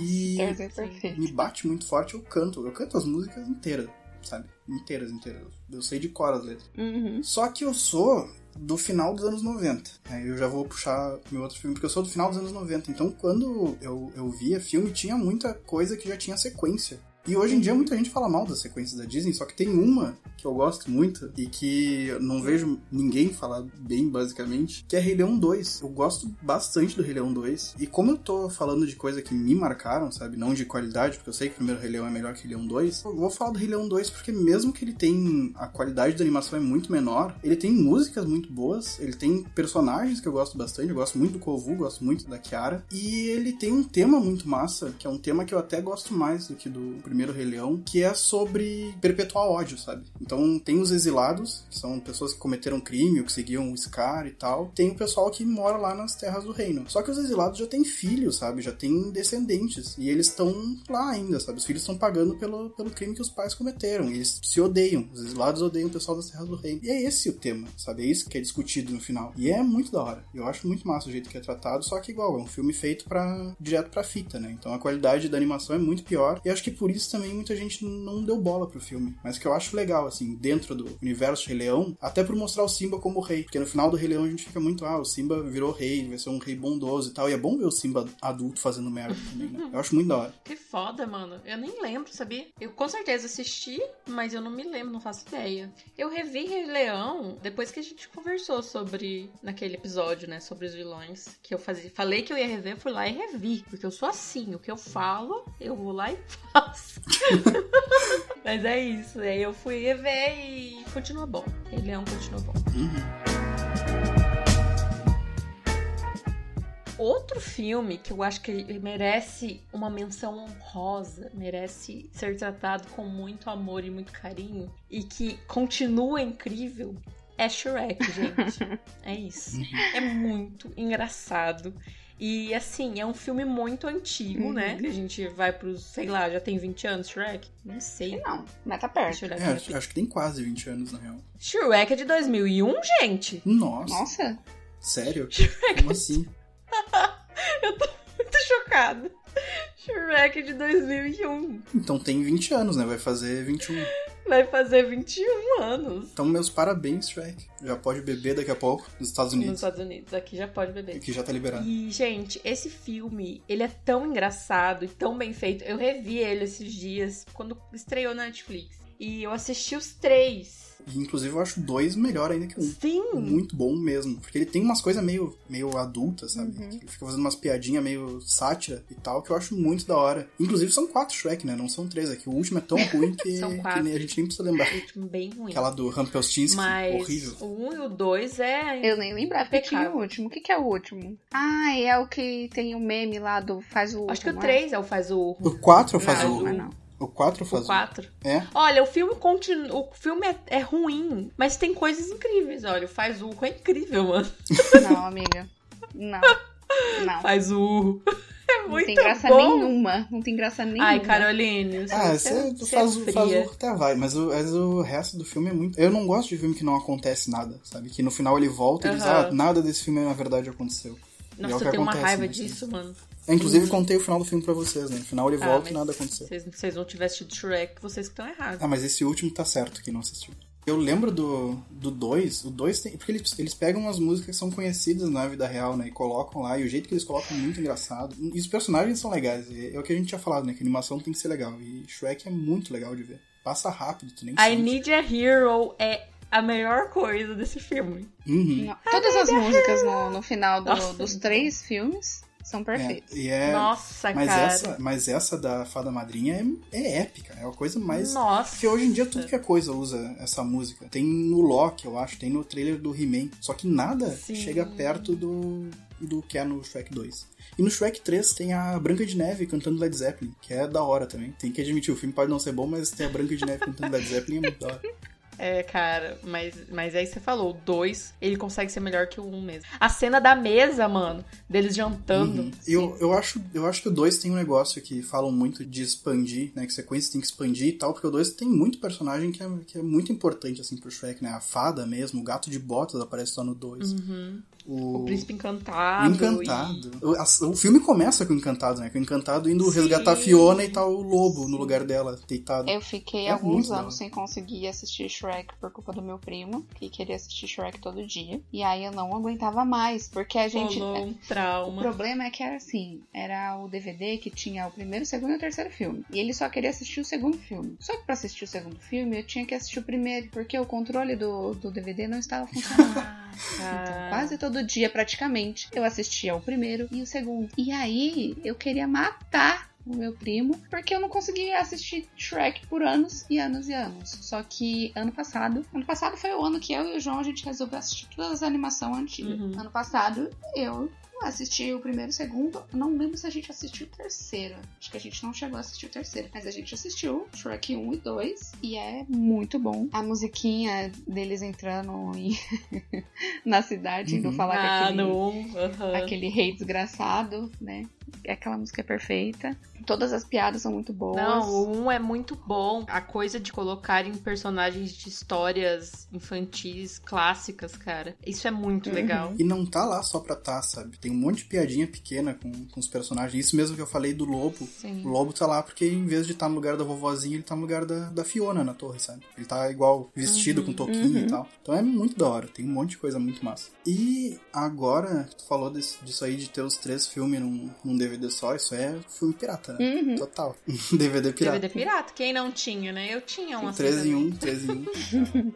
e Tarzan é perfeito. me bate muito forte, eu canto, eu canto as músicas inteiras, sabe? Inteiras, inteiras. Eu sei de cor as letras. Uhum. Só que eu sou do final dos anos 90. Aí eu já vou puxar meu outro filme, porque eu sou do final dos anos 90. Então, quando eu, eu via filme, tinha muita coisa que já tinha sequência. E hoje em dia muita gente fala mal das sequências da Disney, só que tem uma que eu gosto muito e que eu não vejo ninguém falar bem, basicamente, que é Rei Leão 2. Eu gosto bastante do Rei Leão 2. E como eu tô falando de coisa que me marcaram, sabe? Não de qualidade, porque eu sei que o primeiro Rei Leão é melhor que o Rei Leão 2. Eu vou falar do Rei Leão 2 porque mesmo que ele tem a qualidade da animação é muito menor, ele tem músicas muito boas, ele tem personagens que eu gosto bastante, eu gosto muito do Kovu, gosto muito da Kiara, e ele tem um tema muito massa, que é um tema que eu até gosto mais do que do primeiro Rei Leão, que é sobre perpetuar ódio, sabe? Então tem os exilados, que são pessoas que cometeram crime ou que seguiam o Scar e tal. Tem o pessoal que mora lá nas terras do reino. Só que os exilados já têm filhos, sabe? Já têm descendentes. E eles estão lá ainda, sabe? Os filhos estão pagando pelo, pelo crime que os pais cometeram. Eles se odeiam. Os exilados odeiam o pessoal das terras do reino. E é esse o tema, sabe? É isso que é discutido no final. E é muito da hora. Eu acho muito massa o jeito que é tratado, só que igual, é um filme feito para direto pra fita, né? Então a qualidade da animação é muito pior. E acho que por isso também muita gente não deu bola pro filme. Mas que eu acho legal, assim, dentro do universo Rei Leão, até por mostrar o Simba como rei. Porque no final do Rei Leão a gente fica muito, ah, o Simba virou rei, vai ser um rei bondoso e tal. E é bom ver o Simba adulto fazendo merda também, né? Eu acho muito da hora. Que foda, mano. Eu nem lembro, sabia? Eu com certeza assisti, mas eu não me lembro, não faço ideia. Eu revi Rei Leão depois que a gente conversou sobre, naquele episódio, né, sobre os vilões. Que eu fazia, falei que eu ia rever, fui lá e revi. Porque eu sou assim, o que eu falo, eu vou lá e faço. mas é isso, aí eu fui rever e continua bom. Rei Leão continua bom. Uhum. Outro filme que eu acho que merece uma menção honrosa, merece ser tratado com muito amor e muito carinho, e que continua incrível, é Shrek, gente. é isso. É muito engraçado. E assim, é um filme muito antigo, Uhum. né? Que a gente vai pros, sei lá, já tem 20 anos, Shrek? Não sei. Não, mas tá perto. Shrek, É, acho, acho que tem quase 20 anos, na real. Shrek é de 2001, gente! Nossa, Nossa, sério? Como assim? Muito chocada. Shrek de 2001. Então tem 20 anos, né? Vai fazer 21. Vai fazer 21 anos. Então, meus parabéns, Shrek. Já pode beber daqui a pouco nos Estados Nos Unidos. Estados Unidos. Aqui já pode beber. Que já tá liberado. E, gente, esse filme, ele é tão engraçado e tão bem feito. Eu revi ele esses dias, quando estreou na Netflix. E eu assisti os três. E, inclusive, eu acho dois melhor ainda que um. Sim! Muito bom mesmo. Porque ele tem umas coisas meio, meio adultas, sabe? Uhum. Ele fica fazendo umas piadinhas meio sátira e tal, que eu acho muito da hora. Inclusive, são quatro Shrek, né? Não são três aqui. O último é tão ruim que, São que quatro. a gente nem precisa lembrar. O último bem ruim. Aquela do Rumpelstiltskin, Mas horrível. o 1 e o 2 é. Eu nem lembrava que tinha Impecável. o último. O que, que é o último? Ah, é o que tem o meme lá do faz o. Acho que o não 3 é o faz o. O 4 faz Não, o. Não, não. O 4 faz O o. 4. É? Olha, o filme continua. O filme é, é ruim, mas tem coisas incríveis. Olha, o faz o é incrível, mano. Não, amiga. Não. Não. Faz o. É Não muito tem graça bom. nenhuma. Não tem graça nenhuma. Ai, Caroline. Ah, você, faz, é o- faz o até vai, mas o, mas o resto do filme é muito. Eu não gosto de filme que não acontece nada, sabe? Que no final ele volta e diz, Aham. ah, nada desse filme na verdade aconteceu. É Nossa, que eu tenho uma raiva disso, mano. Eu, inclusive, contei o final do filme pra vocês, né? No final ele Ah, volta e nada aconteceu. Se vocês- vocês não tivessem assistido Shrek, vocês que estão errados. Ah, mas esse último tá certo que não assistiu. Eu lembro do 2, o 2 tem. Porque eles, eles pegam umas músicas que são conhecidas na vida real, né? E colocam lá, e o jeito que eles colocam é muito engraçado. E os personagens são legais. É o que a gente tinha falado, né? Que a animação tem que ser legal. E Shrek é muito legal de ver. Passa rápido, tu nem I sente. Need a Hero é a melhor coisa desse filme. Uhum. Todas as músicas no, no final do- dos três filmes são É, perfeitas. e é. Nossa, mas, cara. essa, mas essa da Fada Madrinha é, é épica. É a coisa mais. Nossa. Porque hoje em dia tudo que é coisa usa essa música. Tem no Loki, eu acho, tem no trailer do He-Man. Só que nada Sim. chega perto do, do que é no Shrek 2. E no Shrek 3 tem a Branca de Neve cantando Led Zeppelin, que é da hora também. Tem que admitir, o filme pode não ser bom, mas ter a Branca de Neve cantando Led Zeppelin é muito da hora. É, cara, mas, mas aí você falou, o 2, ele consegue ser melhor que o 1 um mesmo. A cena da mesa, mano, deles jantando. Uhum. Eu, eu, acho, eu acho que o 2 tem um negócio que falam muito de expandir, né? Que sequência tem que expandir e tal, porque o 2 tem muito personagem que é, que é muito importante, assim, pro Shrek, né? A fada mesmo, o gato de botas aparece só no 2. Uhum. O... O príncipe O encantado. Encantado. O, o filme começa com o Encantado, né? Com o Encantado indo Sim. resgatar a Fiona e tá o lobo no lugar dela, deitado. Eu fiquei É alguns anos sem conseguir assistir Shrek por culpa do meu primo, que queria assistir Shrek todo dia. E aí eu não aguentava mais, porque a E gente. rolou um O trauma. problema é que era assim, era o DVD que tinha o primeiro, o segundo e o terceiro filme. E ele só queria assistir o segundo filme. Só que pra assistir o segundo filme, eu tinha que assistir o primeiro, porque o controle do, do DVD não estava funcionando. Ah. Então, quase todo dia, praticamente, eu assistia o primeiro e o segundo. E aí, eu queria matar o meu primo, porque eu não conseguia assistir Shrek por anos e anos e anos. Só que ano passado, ano passado foi o ano que eu e o João a gente resolveu assistir todas as animações antigas. Uhum. Ano passado, eu assisti o primeiro e o segundo. Não lembro se a gente assistiu o terceiro. Acho que a gente não chegou a assistir o terceiro. Mas a gente assistiu Shrek 1 e 2. E é muito bom. A musiquinha deles entrando em- na cidade, indo Uhum. falar Ah, aquele, no 1. aham. aquele rei desgraçado, né? Aquela música é perfeita. Todas as piadas são muito boas. Não, o 1 é muito bom. A coisa de colocarem personagens de histórias infantis clássicas, cara. Isso é muito Uhum. legal. E não tá lá só pra tá, sabe? Tem um monte de piadinha pequena com, com os personagens. Isso mesmo que eu falei do lobo. Sim. O lobo tá lá porque em vez de estar no lugar da vovozinha, ele tá no lugar da, da Fiona na torre, sabe? Ele tá igual vestido Uhum, com toquinho uhum. e tal. Então é muito da hora, tem um monte de coisa muito massa. E agora, tu falou desse- disso aí de ter os três filmes num, num DVD só, isso é filme pirata, né? Uhum. Total. DVD pirata. DVD pirata. Quem não tinha, né? Eu tinha um assim. 3 em também. 1, 3 em 1.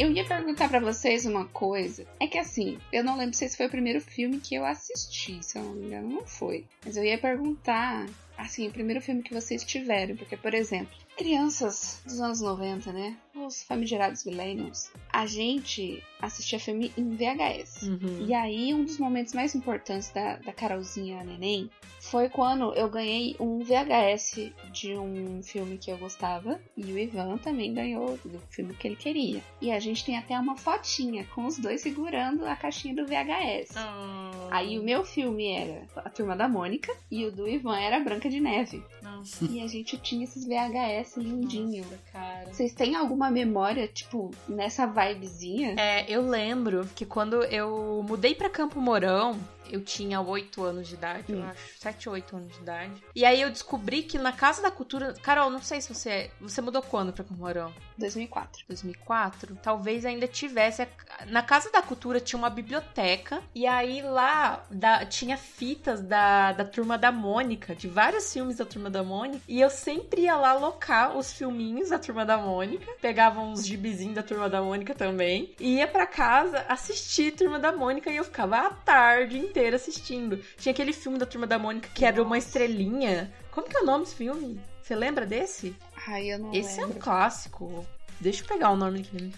Eu ia perguntar pra vocês uma coisa. É que assim, eu não lembro se esse foi o primeiro filme que eu assisti, se eu não me engano, não foi. Mas eu ia perguntar, assim, o primeiro filme que vocês tiveram. Porque, por exemplo, crianças dos anos 90, né? Os famigerados millennials, a gente assistia filme em VHS. Uhum. E aí, um dos momentos mais importantes da, da Carolzinha Neném foi quando eu ganhei um VHS de um filme que eu gostava. E o Ivan também ganhou do filme que ele queria. E a gente tem até uma fotinha com os dois segurando a caixinha do VHS. Ah, Aí o meu filme era A Turma da Mônica e o do Ivan era Branca de Neve. nossa, E a gente tinha esses VHS lindinho. nossa, cara. Vocês têm alguma memória, tipo, nessa vibezinha? É, eu lembro que quando eu mudei pra Campo Mourão, eu tinha 8 anos de idade, eu Hum. acho. 7 ou 8 anos de idade. E aí eu descobri que na Casa da Cultura. Carol, não sei se você. Você mudou quando pra Camorão? 2004. 2004, talvez ainda tivesse. Na Casa da Cultura tinha uma biblioteca, e aí lá da- tinha fitas da, da Turma da Mônica, de vários filmes da Turma da Mônica, e eu sempre ia lá alocar os filminhos da Turma da Mônica, pegava uns gibizinhos da Turma da Mônica também, e ia pra casa assistir Turma da Mônica, e eu ficava a tarde inteira assistindo. Tinha aquele filme da Turma da Mônica que era uma estrelinha. Como que é o nome desse filme? Você lembra desse? Ai, eu não Esse é um lembro. clássico. Deixa eu pegar o nome aqui.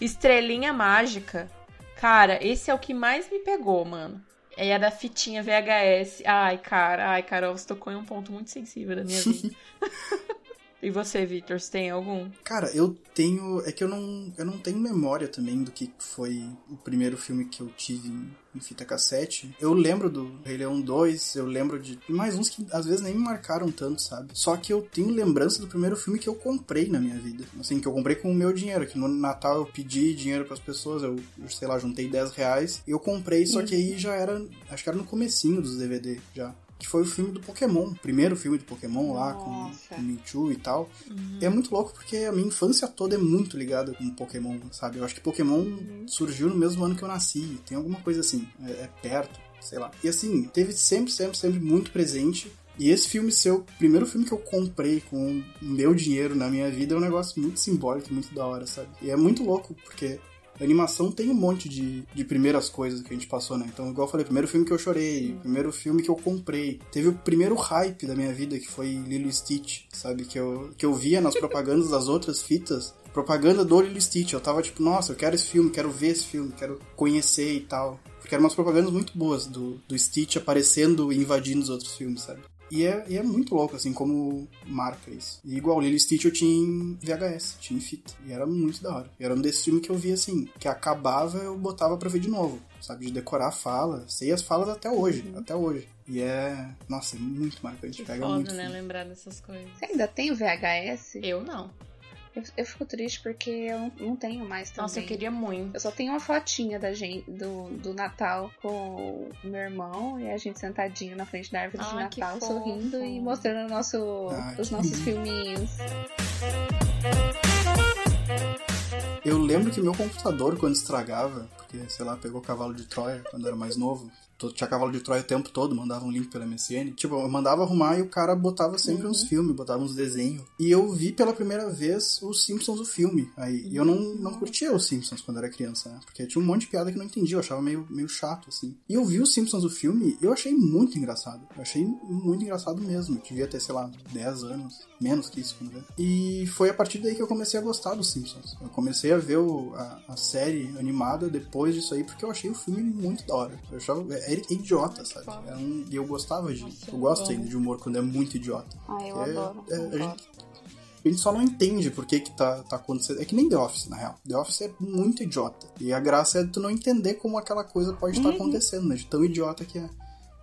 Estrelinha Mágica. Cara, esse é o que mais me pegou, mano. É da fitinha VHS. Ai, cara, ai, Carol, você tocou em um ponto muito sensível da minha vida. e você, Victor, você tem algum? Cara, eu tenho. É que eu não, eu não tenho memória também do que foi o primeiro filme que eu tive em, fita cassete. Eu lembro do Rei Leão 2, eu lembro de mais uns que às vezes nem me marcaram tanto, sabe? Só que eu tenho lembrança do primeiro filme que eu comprei na minha vida. Assim, que eu comprei com o meu dinheiro. Que no Natal eu pedi dinheiro pras pessoas, eu, eu, sei lá, juntei 10 reais. E eu comprei, só que aí já era. Acho que era no comecinho dos DVD já. Que foi o filme do Pokémon. O primeiro filme do Pokémon lá, com, com Mewtwo e tal. E é muito louco porque a minha infância toda é muito ligada com Pokémon, sabe? Eu acho que Pokémon surgiu no mesmo ano que eu nasci. Tem alguma coisa assim, é, é perto, sei lá. E assim, teve sempre, sempre, sempre muito presente. E esse filme ser o primeiro filme que eu comprei com o meu dinheiro na minha vida é um negócio muito simbólico, muito da hora, sabe? E é muito louco, porque animação tem um monte de, de primeiras coisas que a gente passou, né? Então, igual eu falei, primeiro filme que eu chorei, primeiro filme que eu comprei. Teve o primeiro hype da minha vida, que foi Lilo Stitch, sabe? Que eu, que eu via nas propagandas das outras fitas. Propaganda do Lilo e Stitch. Eu tava tipo, nossa, eu quero esse filme, quero ver esse filme, quero conhecer e tal. Porque eram umas propagandas muito boas do, do Stitch aparecendo e invadindo os outros filmes, sabe? E é, e é muito louco, assim, como marca isso. E igual Lilo Stitch eu tinha em VHS, tinha em fita. E era muito da hora. E era um desses filmes que eu via, assim, que acabava eu botava pra ver de novo. Sabe, de decorar a fala. Sei as falas até hoje, até hoje. E é... Nossa, é muito marcante. Que Pega foda, muito. né? filme. Lembrar dessas coisas. Você ainda tem o VHS? Eu não. Eu, eu fico triste porque eu não, não tenho mais também. Nossa, eu queria muito. Eu só tenho uma fotinha da gente, do, do Natal com o meu irmão e a gente sentadinho na frente da árvore de Ai, que Natal, sorrindo e mostrando o nosso, Ai, os nossos lindo. filminhos. Eu lembro que meu computador, quando estragava, porque, sei lá, pegou cavalo de Troia quando eu era mais novo, tinha cavalo de Troia o tempo todo, mandava um link pela MSN. Tipo, eu mandava arrumar e o cara botava sempre uns filmes, botava uns desenhos. E eu vi pela primeira vez os Simpsons, o filme. Aí, e eu não, não curtia os Simpsons quando era criança, né? Porque tinha um monte de piada que eu não entendia, eu achava meio, meio chato, assim. E eu vi os Simpsons, o filme, e eu achei muito engraçado. Eu achei muito engraçado mesmo. Eu devia ter, sei lá, 10 anos, menos que isso, quando ver. E foi a partir daí que eu comecei a gostar dos Simpsons. Eu comecei a ver o- a, a série animada depois disso aí, porque eu achei o filme muito da hora. Eu achava. É, é idiota, sabe? É um- e eu gostava de. Eu gosto bom. ainda de humor quando é muito idiota. Ai, eu É- adoro. é, a adoro. gente- A gente só não entende por que que tá, tá acontecendo. É que nem The Office, na real. The Office é muito idiota. E a graça é tu não entender como aquela coisa pode estar Uhum. acontecendo, né? De tão idiota que é.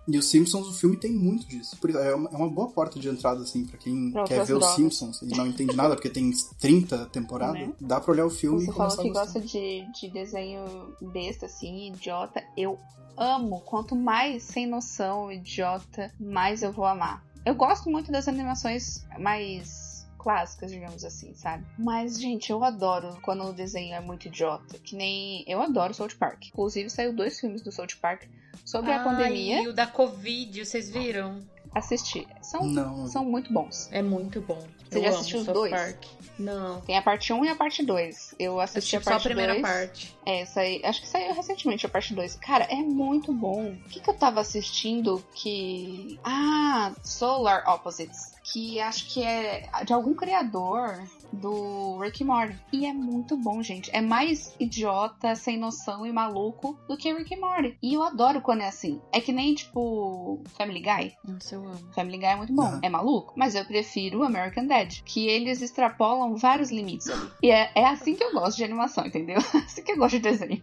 E os Simpsons, o filme tem muito disso. É uma, é uma boa porta de entrada, assim, pra quem Pra quer ver os. Simpsons e não entende nada, porque tem 30 temporadas. Né? Dá pra olhar o filme Você e falou que gosta de, de desenho besta, assim, idiota. Eu amo. Quanto mais sem noção, idiota, mais eu vou amar. Eu gosto muito das animações mais clássicas, digamos assim, sabe? Mas, gente, eu adoro quando o desenho é muito idiota. Que nem. Eu adoro South Park. Inclusive, saiu dois filmes do South Park sobre a Ai, pandemia. E o da Covid, vocês viram? Assisti. São, Não, são muito bons. É muito bom. Você Eu já assistiu os South dois? Park. Não. Tem a parte 1 e a parte 2. Eu assisti Assisti a só a parte primeira 2. parte. É, saí, acho que saiu recentemente a parte 2. Cara, é muito bom. O que, que eu tava assistindo que. Ah, Solar Opposites. Que acho que é de algum criador do Rick and Morty. E é muito bom, gente. É mais idiota, sem noção e maluco do que Rick and Morty. E eu adoro quando é assim. É que nem, tipo, Family Guy. Nossa, eu amo. Family Guy é muito bom. Aham. É maluco. Mas eu prefiro American Dad. Que eles extrapolam vários limites ali. E é, é assim que eu gosto de animação, entendeu? É assim que eu gosto de desenho.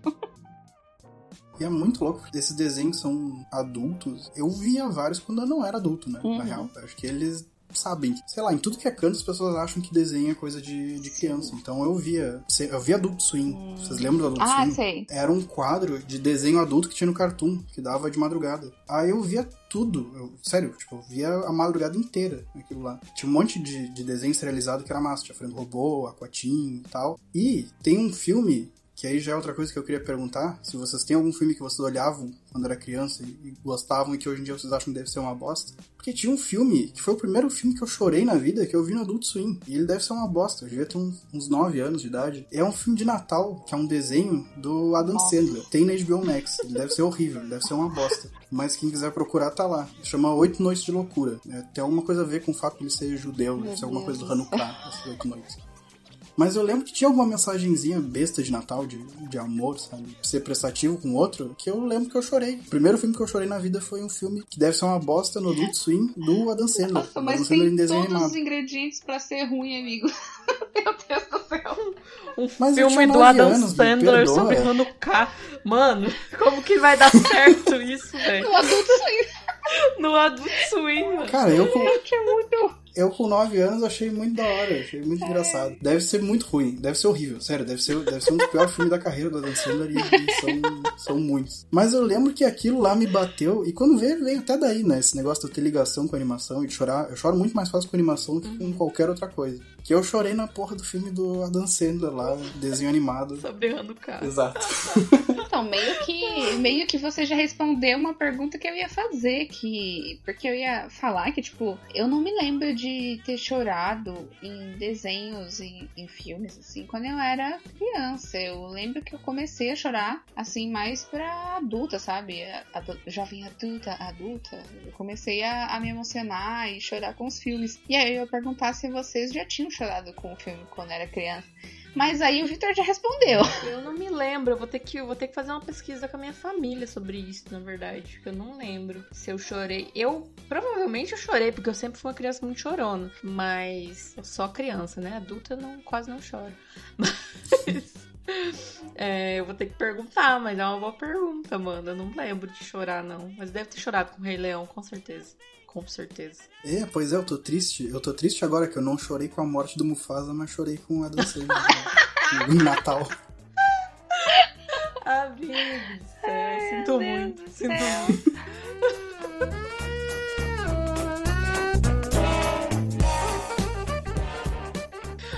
E é muito louco, porque esses desenhos são adultos. Eu via vários quando eu não era adulto, né? Uhum. Na real. Acho que eles sabem. Sei lá, em tudo que é canto as pessoas acham que desenho é coisa de, de criança. Então eu via. Eu via Adult Swim. Hum. Vocês lembram do Adult ah, Swim? Sei. Era um quadro de desenho adulto que tinha no Cartoon, que dava de madrugada. Aí eu via tudo. Eu, sério, tipo, eu via a madrugada inteira aquilo lá. Tinha um monte de, de desenho serializado que era massa. Tinha Frango Robô, Aquatim e tal. E tem um filme que aí já é outra coisa que eu queria perguntar. Se vocês têm algum filme que vocês olhavam quando era criança e gostavam e que hoje em dia vocês acham que deve ser uma bosta. Porque tinha um filme, que foi o primeiro filme que eu chorei na vida, que eu vi no Adult Swim. E ele deve ser uma bosta. Eu devia ter uns, uns 9 anos de idade. É um filme de Natal, que é um desenho do Adam Nossa. Sandler. Tem na HBO Max. Ele deve ser horrível, ele deve ser uma bosta. Mas quem quiser procurar, tá lá. Chama Oito Noites de Loucura. É, tem alguma coisa a ver com o fato de ele ser judeu, deve ser alguma coisa do Hanukkah, essas oito noites. Mas eu lembro que tinha alguma mensagenzinha besta de Natal, de, de amor, sabe? Ser prestativo com o outro, que eu lembro que eu chorei. O primeiro filme que eu chorei na vida foi um filme que deve ser uma bosta no Adult Swim do Adam Sandler. Nossa, mas Adam tem todos animado. os ingredientes para ser ruim, amigo. Meu Deus do céu. Um mas filme do Adam anos, Sandler sobre Hanukkah. Mano, como que vai dar certo isso, velho? No Adult Swim. No Adult Swim, mano. Cara, eu com... É muito eu com 9 anos achei muito da hora, achei muito é. engraçado. Deve ser muito ruim, deve ser horrível, sério, deve ser, deve ser um dos piores filmes da carreira do Adam Sandler e, são, são muitos. Mas eu lembro que aquilo lá me bateu, e quando veio, veio até daí, né? Esse negócio de ter ligação com a animação e de chorar. Eu choro muito mais fácil com animação do que com qualquer outra coisa. Que eu chorei na porra do filme do Adam Sandler lá, desenho animado. Sobre Hanukkah. Exato. Então, meio que, meio que você já respondeu uma pergunta que eu ia fazer, que. Porque eu ia falar que, tipo, eu não me lembro de ter chorado em desenhos, em, em filmes, assim, quando eu era criança. Eu lembro que eu comecei a chorar, assim, mais pra adulta, sabe? Adu jovem adulta, adulta. Eu comecei a, a me emocionar e chorar com os filmes. E aí eu ia perguntar se vocês já tinham chorado com o filme quando era criança. Mas aí o Victor já respondeu. Eu não me lembro, eu vou ter que, vou ter que fazer uma pesquisa com a minha família sobre isso, na verdade. Porque eu não lembro se eu chorei. Eu provavelmente eu chorei, porque eu sempre fui uma criança muito chorona. Mas eu sou criança, né? Adulta eu não, quase não choro. Mas. É, eu vou ter que perguntar, mas é uma boa pergunta, mano. Eu não lembro de chorar, não. Mas deve ter chorado com o Rei Leão, com certeza com certeza. É, pois é, eu tô triste. Eu tô triste agora que eu não chorei com a morte do Mufasa, mas chorei com a dança em Natal. Amigos, é, sinto Deus muito, sinto muito.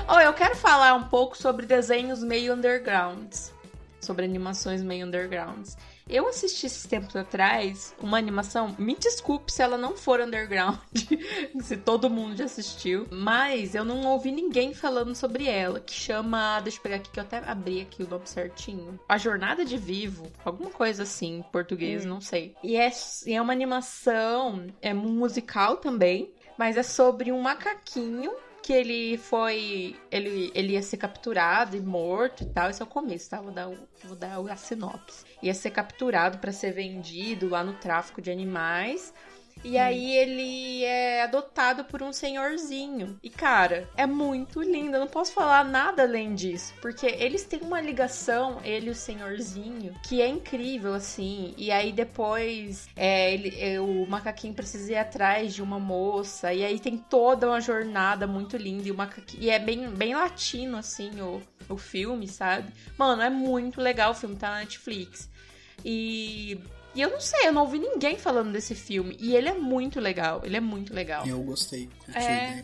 Oh, eu quero falar um pouco sobre desenhos meio undergrounds. Sobre animações meio undergrounds. Eu assisti esses tempos atrás uma animação, me desculpe se ela não for underground, se todo mundo já assistiu, mas eu não ouvi ninguém falando sobre ela, que chama, deixa eu pegar aqui que eu até abri aqui o nome certinho. A Jornada de Vivo, alguma coisa assim, em português, hum. não sei. E é, é uma animação, é musical também, mas é sobre um macaquinho que ele foi. Ele, ele ia ser capturado e morto e tal. Esse é o começo, tá? Vou dar, vou dar a sinopse. Ia ser capturado para ser vendido lá no tráfico de animais. E aí ele é adotado por um senhorzinho. E cara, é muito lindo. Eu não posso falar nada além disso, porque eles têm uma ligação, ele e o senhorzinho, que é incrível assim. E aí depois é, ele, é, o macaquinho precisa ir atrás de uma moça. E aí tem toda uma jornada muito linda e o macaquinho, e é bem bem latino assim o o filme, sabe? Mano, é muito legal o filme, tá na Netflix. E e eu não sei, eu não ouvi ninguém falando desse filme. E ele é muito legal, ele é muito legal. Eu gostei. É...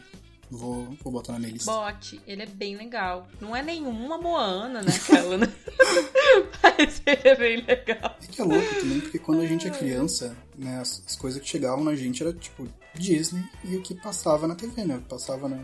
Vou, vou botar na minha lista. Bote, ele é bem legal. Não é nenhuma Moana, né, aquela, né? Mas ele é bem legal. É que é louco também, porque quando a gente é criança, né, as, as coisas que chegavam na gente era tipo Disney e o que passava na TV, né? O que passava na,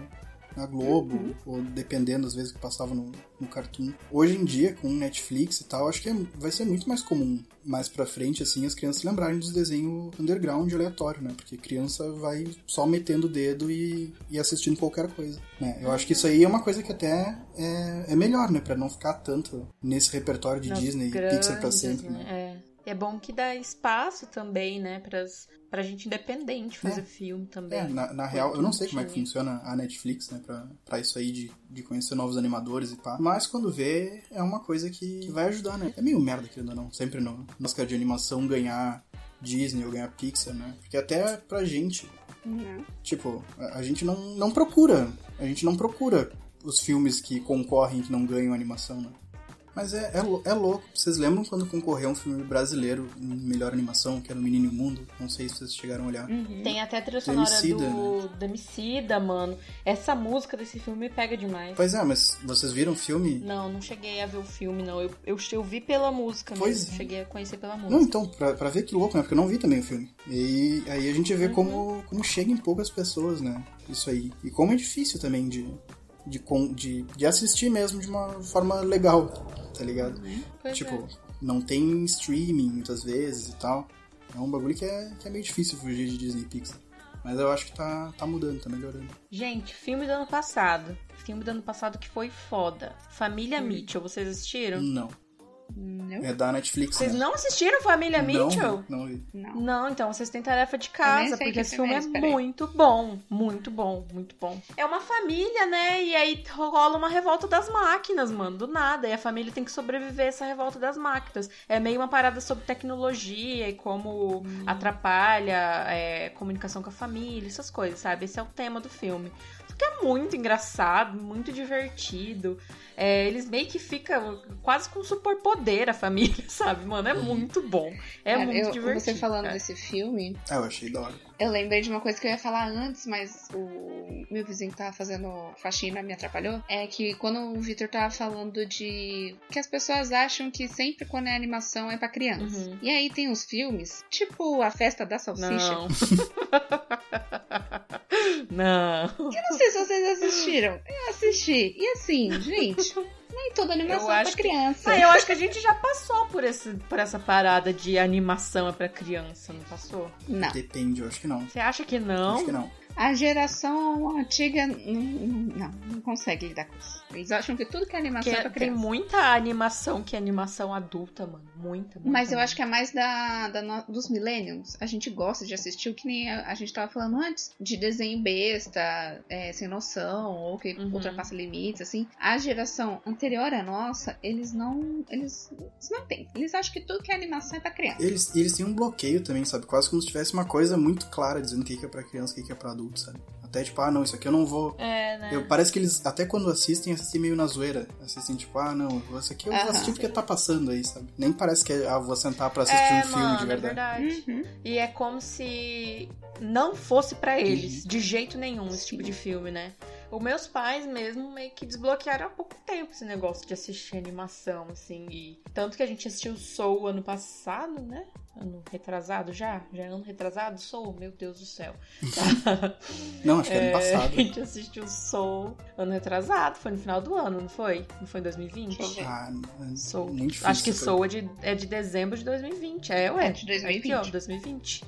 na Globo, uhum. ou dependendo das vezes que passava no, no Cartoon. Hoje em dia, com Netflix e tal, acho que é, vai ser muito mais comum mais pra frente, assim, as crianças lembrarem dos desenhos underground aleatório, né? Porque criança vai só metendo o dedo e, e assistindo qualquer coisa, né? Eu acho que isso aí é uma coisa que até é, é melhor, né? Pra não ficar tanto nesse repertório de Disney e Pixar pra sempre, né? né? É. É bom que dá espaço também, né, pras, pra gente independente fazer é. filme também. É, na, na real, eu não sei como é que funciona a Netflix, né, pra, pra isso aí de, de conhecer novos animadores e pá. Mas quando vê, é uma coisa que, que vai ajudar, né? É meio merda, querendo ou não. Sempre no Oscar de animação ganhar Disney ou ganhar Pixar, né? Porque até pra gente, Não. Tipo, a, a gente não, não procura. A gente não procura os filmes que concorrem que não ganham animação, né? Mas é, é, é louco. Vocês lembram quando concorreu um filme brasileiro em melhor animação, que era o Menino e o Mundo? Não sei se vocês chegaram a olhar. Uhum. Tem até a trilha sonora do Demicida, mano. Essa música desse filme me pega demais. Pois é, mas vocês viram o filme? Não, não cheguei a ver o filme, não. Eu, eu, eu vi pela música Pois mesmo. é. Cheguei a conhecer pela Não, música. então, pra, pra ver que louco, né? Porque eu não vi também o filme. E aí a gente vê Uhum. como, como chega em poucas pessoas, né? Isso aí. E como é difícil também de, de, con- de, de assistir mesmo de uma forma legal, tá ligado? Pois tipo, é. não tem streaming muitas vezes e tal. É um bagulho que é, que é meio difícil fugir de Disney Pixar. Mas eu acho que tá, tá mudando, tá melhorando. Gente, filme do ano passado. Filme do ano passado que foi foda. Família Hum. Mitchell, vocês assistiram? Não. Não. É da Netflix, Vocês né? não assistiram Família Mitchell? Não, não vi. Não. Não, então vocês têm tarefa de casa, porque que esse filme é é muito bom, muito bom, muito bom. É uma família, né? E aí rola uma revolta das máquinas, mano, do nada. E a família tem que sobreviver a essa revolta das máquinas. É meio uma parada sobre tecnologia e como Hum. atrapalha é, comunicação com a família, essas coisas, sabe? Esse é o tema do filme. Que é muito engraçado, muito divertido. É, eles meio que ficam quase com superpoder a família, sabe, mano? É muito bom. É Cara, muito eu- divertido. Você falando cara. desse filme, Ah, eu achei da hora. eu lembrei de uma coisa que eu ia falar antes, mas o meu vizinho que tava fazendo faxina me atrapalhou. É que quando o Victor tava falando de que as pessoas acham que sempre quando é animação é pra criança. Uhum. E aí tem uns filmes, tipo A Festa da Salsicha. Não. Não. Eu não sei se vocês assistiram. Eu assisti. E assim, gente, nem toda animação é pra que- criança. Ah, eu acho que a gente já passou por, esse, por essa parada de animação é pra criança, não passou? Não. Depende, eu acho que não. Você acha que não? Acho que não. A geração antiga não, não, não consegue lidar com isso. Eles acham que tudo que é animação Porque é pra tem criança. muita animação que é animação adulta, mano. Muita, muita. Mas eu muita. acho que é mais da, da no- dos millennials. A gente gosta de assistir o que nem a, a gente tava falando antes. De desenho besta, é, sem noção, ou que Uhum. ultrapassa limites, assim. A geração anterior à nossa, eles não. Eles, eles não têm. Eles acham que tudo que é animação é pra criança. Eles, eles têm um bloqueio também, sabe? Quase como se tivesse uma coisa muito clara dizendo o que que é pra criança e o que que é pra adulto, sabe? Até tipo, ah, não, isso aqui eu não vou. É, né? Eu, parece que eles, até quando assistem, assistem meio na zoeira. Assistem tipo, ah, não, isso aqui eu vou assistir porque tá passando aí, sabe? Nem parece que é, ah, vou sentar pra assistir é, um filme mano, de é verdade. verdade. Uhum. E é como se não fosse pra eles, de jeito nenhum, esse tipo de filme, né? Os meus pais mesmo meio que desbloquearam há pouco tempo esse negócio de assistir animação, assim. E tanto que a gente assistiu Soul ano passado, né? Ano retrasado já? Já é ano retrasado? Soul? Meu Deus do céu. Não, acho que é ano É, a passado. gente assistiu Soul ano retrasado, foi no final do ano, não foi? Não foi em 2020? Deixa eu ver. Ah, Soul. muito difícil. Acho que Soul é de, é de dezembro de 2020. É, ué. É de 2020. Aqui, ó, 2020.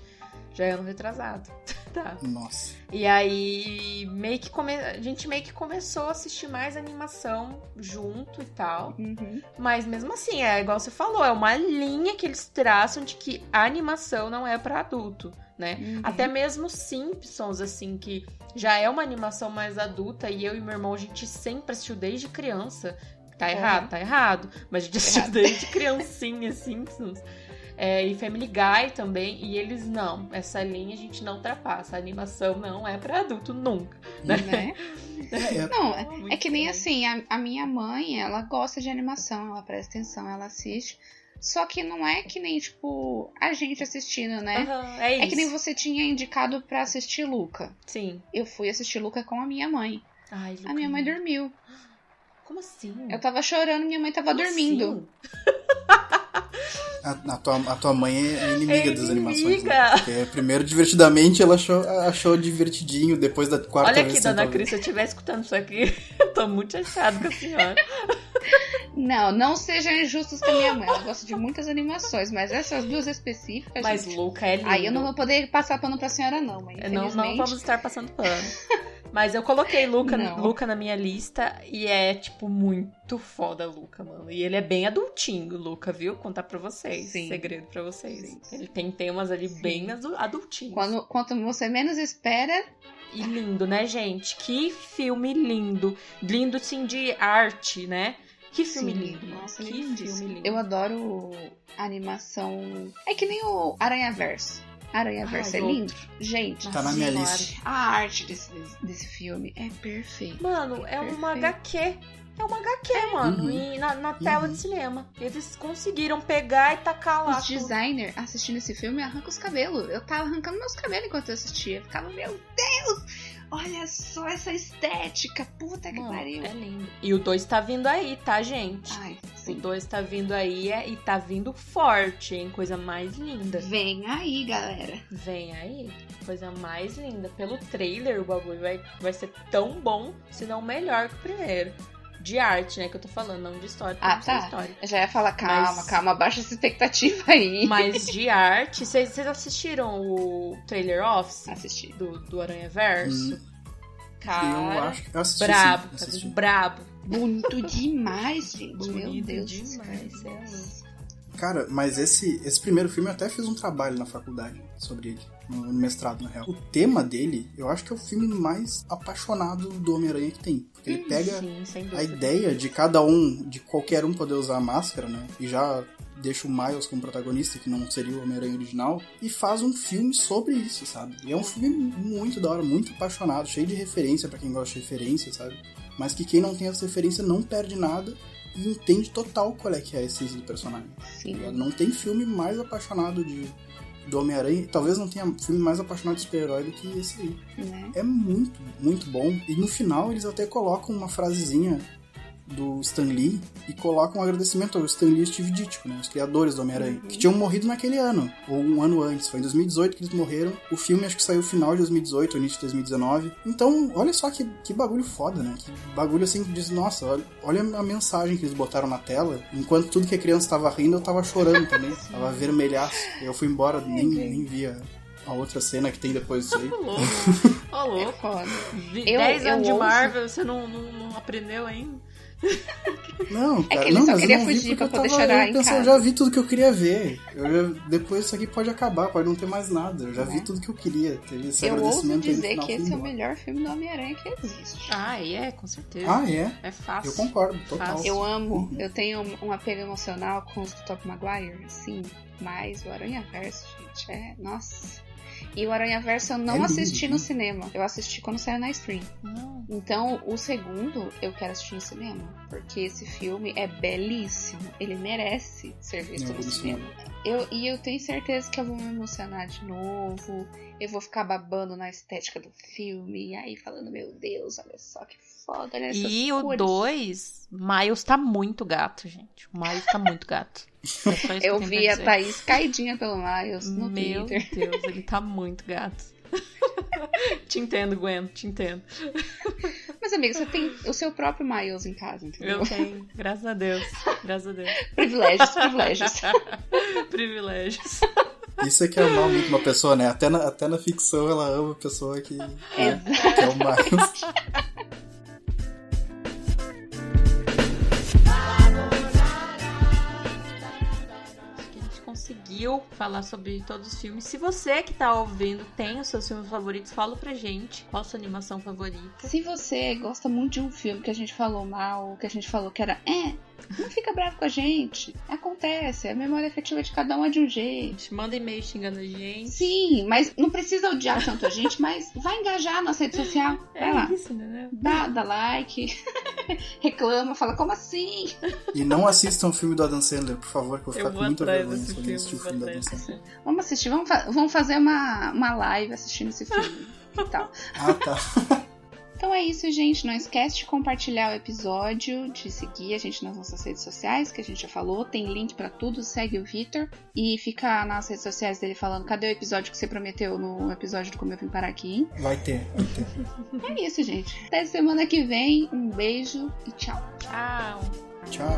Já é ano retrasado. tá. Nossa. E aí, meio que come... a gente meio que começou a assistir mais animação junto e tal. Uhum. Mas mesmo assim, é igual você falou, é uma linha que eles traçam de que a animação não é pra adulto, né? Uhum. Até mesmo Simpsons, assim, que já é uma animação mais adulta e eu e meu irmão, a gente sempre assistiu desde criança. Tá errado, Uhum. tá errado. Mas a gente assistiu Errado. desde criancinha Simpsons. É, e Family Guy também. E eles não. Essa linha a gente não ultrapassa. A animação não é pra adulto nunca. Né? É, é- Não, é, é que nem assim, a, a minha mãe, ela gosta de animação, ela presta atenção, ela assiste. Só que não é que nem, tipo, a gente assistindo, né? Aham, é isso. É que nem você tinha indicado pra assistir Luca. Sim. Eu fui assistir Luca com a minha mãe. Ai, A minha mãe Luca. dormiu. Como assim? Eu tava chorando, minha mãe tava Como dormindo. a, a tua, a tua mãe é inimiga É das animações. inimiga. Né? Porque primeiro, divertidamente, ela achou, achou divertidinho. Depois da quarta Olha vez aqui, que dona Cris, se eu estiver escutando isso aqui, eu tô muito chateada com a senhora. Não, não sejam injustos com a minha mãe. Ela gosta de muitas animações, mas essas duas específicas. Mas gente, Luca é lindo. Aí eu não vou poder passar pano pra senhora, não, mãe. Não, não vamos estar passando pano. Mas eu coloquei Luca, Não. Luca na minha lista e é, tipo, muito foda Luca, mano. E ele é bem adultinho, Luca, viu? Contar pra vocês. Sim. Segredo pra vocês. Sim. Ele tem temas ali Sim. bem adu- adultinhos. Quando, quanto você menos espera, E lindo, né, gente? Que filme lindo. Lindo, sim, de arte, né? Que filme Sim, lindo. nossa, que é lindíssimo. filme lindo. Eu adoro a animação. É que nem o Aranha Verso. Aranha Verso é outro. lindo. Gente, Tá na minha lista. a arte desse, desse filme é perfeita. Mano, é uma Perfeito. HQ. É uma HQ, mano. Uhum. E na, na tela Uhum. de cinema. Eles conseguiram pegar e tacar lá. Os designers assistindo esse filme arrancam os cabelos. Eu tava arrancando meus cabelos enquanto eu assistia. Eu ficava, meu Deus! Olha só essa estética. Puta que Mano, pariu. é lindo. E o 2 tá vindo aí, tá, gente? Ai, O sim. 2 tá vindo aí é- e tá vindo forte, hein? Coisa mais linda. Vem aí, galera. Vem aí. Coisa mais linda. Pelo trailer, o bagulho vai, vai ser tão bom, se não melhor que o primeiro. De arte, né? Que eu tô falando, não de história. Ah, tá. história. Eu já ia falar, calma, Mas- calma, baixa essa expectativa aí. Mas de arte, vocês vocês assistiram o trailer Office Assisti. do, do Aranha Verso? Hum, Cara, eu acho que eu assisti. brabo, sim, tá assisti. brabo. Bonito demais, gente. Meu Bonito Deus. demais, é. Cara, mas esse, esse primeiro filme eu até fiz um trabalho na faculdade sobre ele, no, mestrado, na real. O tema dele, eu acho que é o filme mais apaixonado do Homem-Aranha que tem. Porque ele pega Sim, a ideia de cada um, de qualquer um poder usar a máscara, né? E já deixa o Miles como protagonista, que não seria o Homem-Aranha original, e faz um filme sobre isso, sabe? E é um filme muito da hora, muito apaixonado, cheio de referência pra quem gosta de referência, sabe? Mas que quem não tem essa referência não perde nada e entende total qual é que é a essência do personagem. Sim. Não tem filme mais apaixonado de, do Homem-Aranha, talvez não tenha filme mais apaixonado de super-herói do que esse aí. Né? É muito, muito bom. E no final eles até colocam uma frasezinha do Stan Lee e colocam um agradecimento ao Stan Lee e Steve Ditko, né, os criadores do Homem-Aranha, Uhum. que tinham morrido naquele ano, ou um ano antes. Foi em 2018 que eles morreram. O filme acho que saiu no final de 2018, ou início de 2019. Então, olha só que, que bagulho foda, né? Que bagulho assim que diz, nossa, olha, olha a mensagem que eles botaram na tela. Enquanto tudo que a criança tava rindo, eu tava chorando também. tava vermelhaço. Eu fui embora, nem, nem via a outra cena que tem depois disso aí. Ô, louco. Ô, É louco. foda. Vi- Eu- 10 eu anos de Marvel, você não, não, não aprendeu ainda? Não, cara, É que ele não, só mas queria eu não vi fugir porque pra eu poder tava, chorar eu em pensei, casa. Eu já vi tudo que eu queria ver. Eu já- depois isso aqui pode acabar, pode não ter mais nada. Eu já vi É. tudo que eu queria. Teve esse Eu ouso dizer que esse é o melhor filme do Homem-Aranha que existe. Ah, é, com certeza. Ah, é? É fácil. Eu concordo, total. Fácil. Eu amo, Uhum. eu tenho um, um apego emocional com os do Top Maguire, sim. Mas o Aranha Verso, gente, é. Nossa. E o Aranha Verso eu não É lindo, assisti no né? cinema. Eu assisti quando saiu na stream. Não. Então, o segundo eu quero assistir no cinema. Porque esse filme é belíssimo. Ele merece ser visto Eu no cinema. Eu, e eu tenho certeza que eu vou me emocionar de novo. Eu vou ficar babando na estética do filme. E aí falando, meu Deus, olha só que foda, olha E o cores. 2, Miles tá muito gato, gente. O Miles tá muito gato. É Eu vi a. Thaís caidinha pelo Miles no Meu Twitter. Deus, ele tá muito gato. te entendo, Gwen, te entendo. Mas, amigo, você tem o seu próprio Miles em casa, entendeu? Eu tenho, graças a Deus. Graças a Deus. Privilégios, privilégios. Privilégios. Isso é que é amar muito uma pessoa, né? Até na, até na ficção ela ama a pessoa que, né, Exato. que é o Miles. conseguiu falar sobre todos os filmes. Se você que tá ouvindo tem os seus filmes favoritos, fala pra gente qual a sua animação favorita. Se você gosta muito de um filme que a gente falou mal, que a gente falou que era é, não fica bravo com a gente. Acontece, a memória afetiva de cada um é de um jeito. Manda e-mail xingando a gente. Sim, mas não precisa odiar tanto a gente, mas vai engajar na rede social. Vai É lá. isso, né? Dá, dá like, reclama, fala como assim? E não assistam o filme do Adam Sandler, por favor, que eu vou ficar Eu com vou muita atrás vergonha se eu filme. assistir o filme do Adam Sandler. Vamos assistir, vamos, fa- vamos fazer uma, uma live assistindo esse filme e tal. Ah, tá. Então é isso, gente. Não esquece de compartilhar o episódio, de seguir a gente nas nossas redes sociais, que a gente já falou. Tem link pra tudo, segue o Vitor. E fica nas redes sociais dele falando cadê o episódio que você prometeu no episódio do Como Eu Vim Parar Aqui, hein? Vai ter, vai ter. É isso, gente. Até semana que vem. Um beijo e tchau. Tchau. Tchau.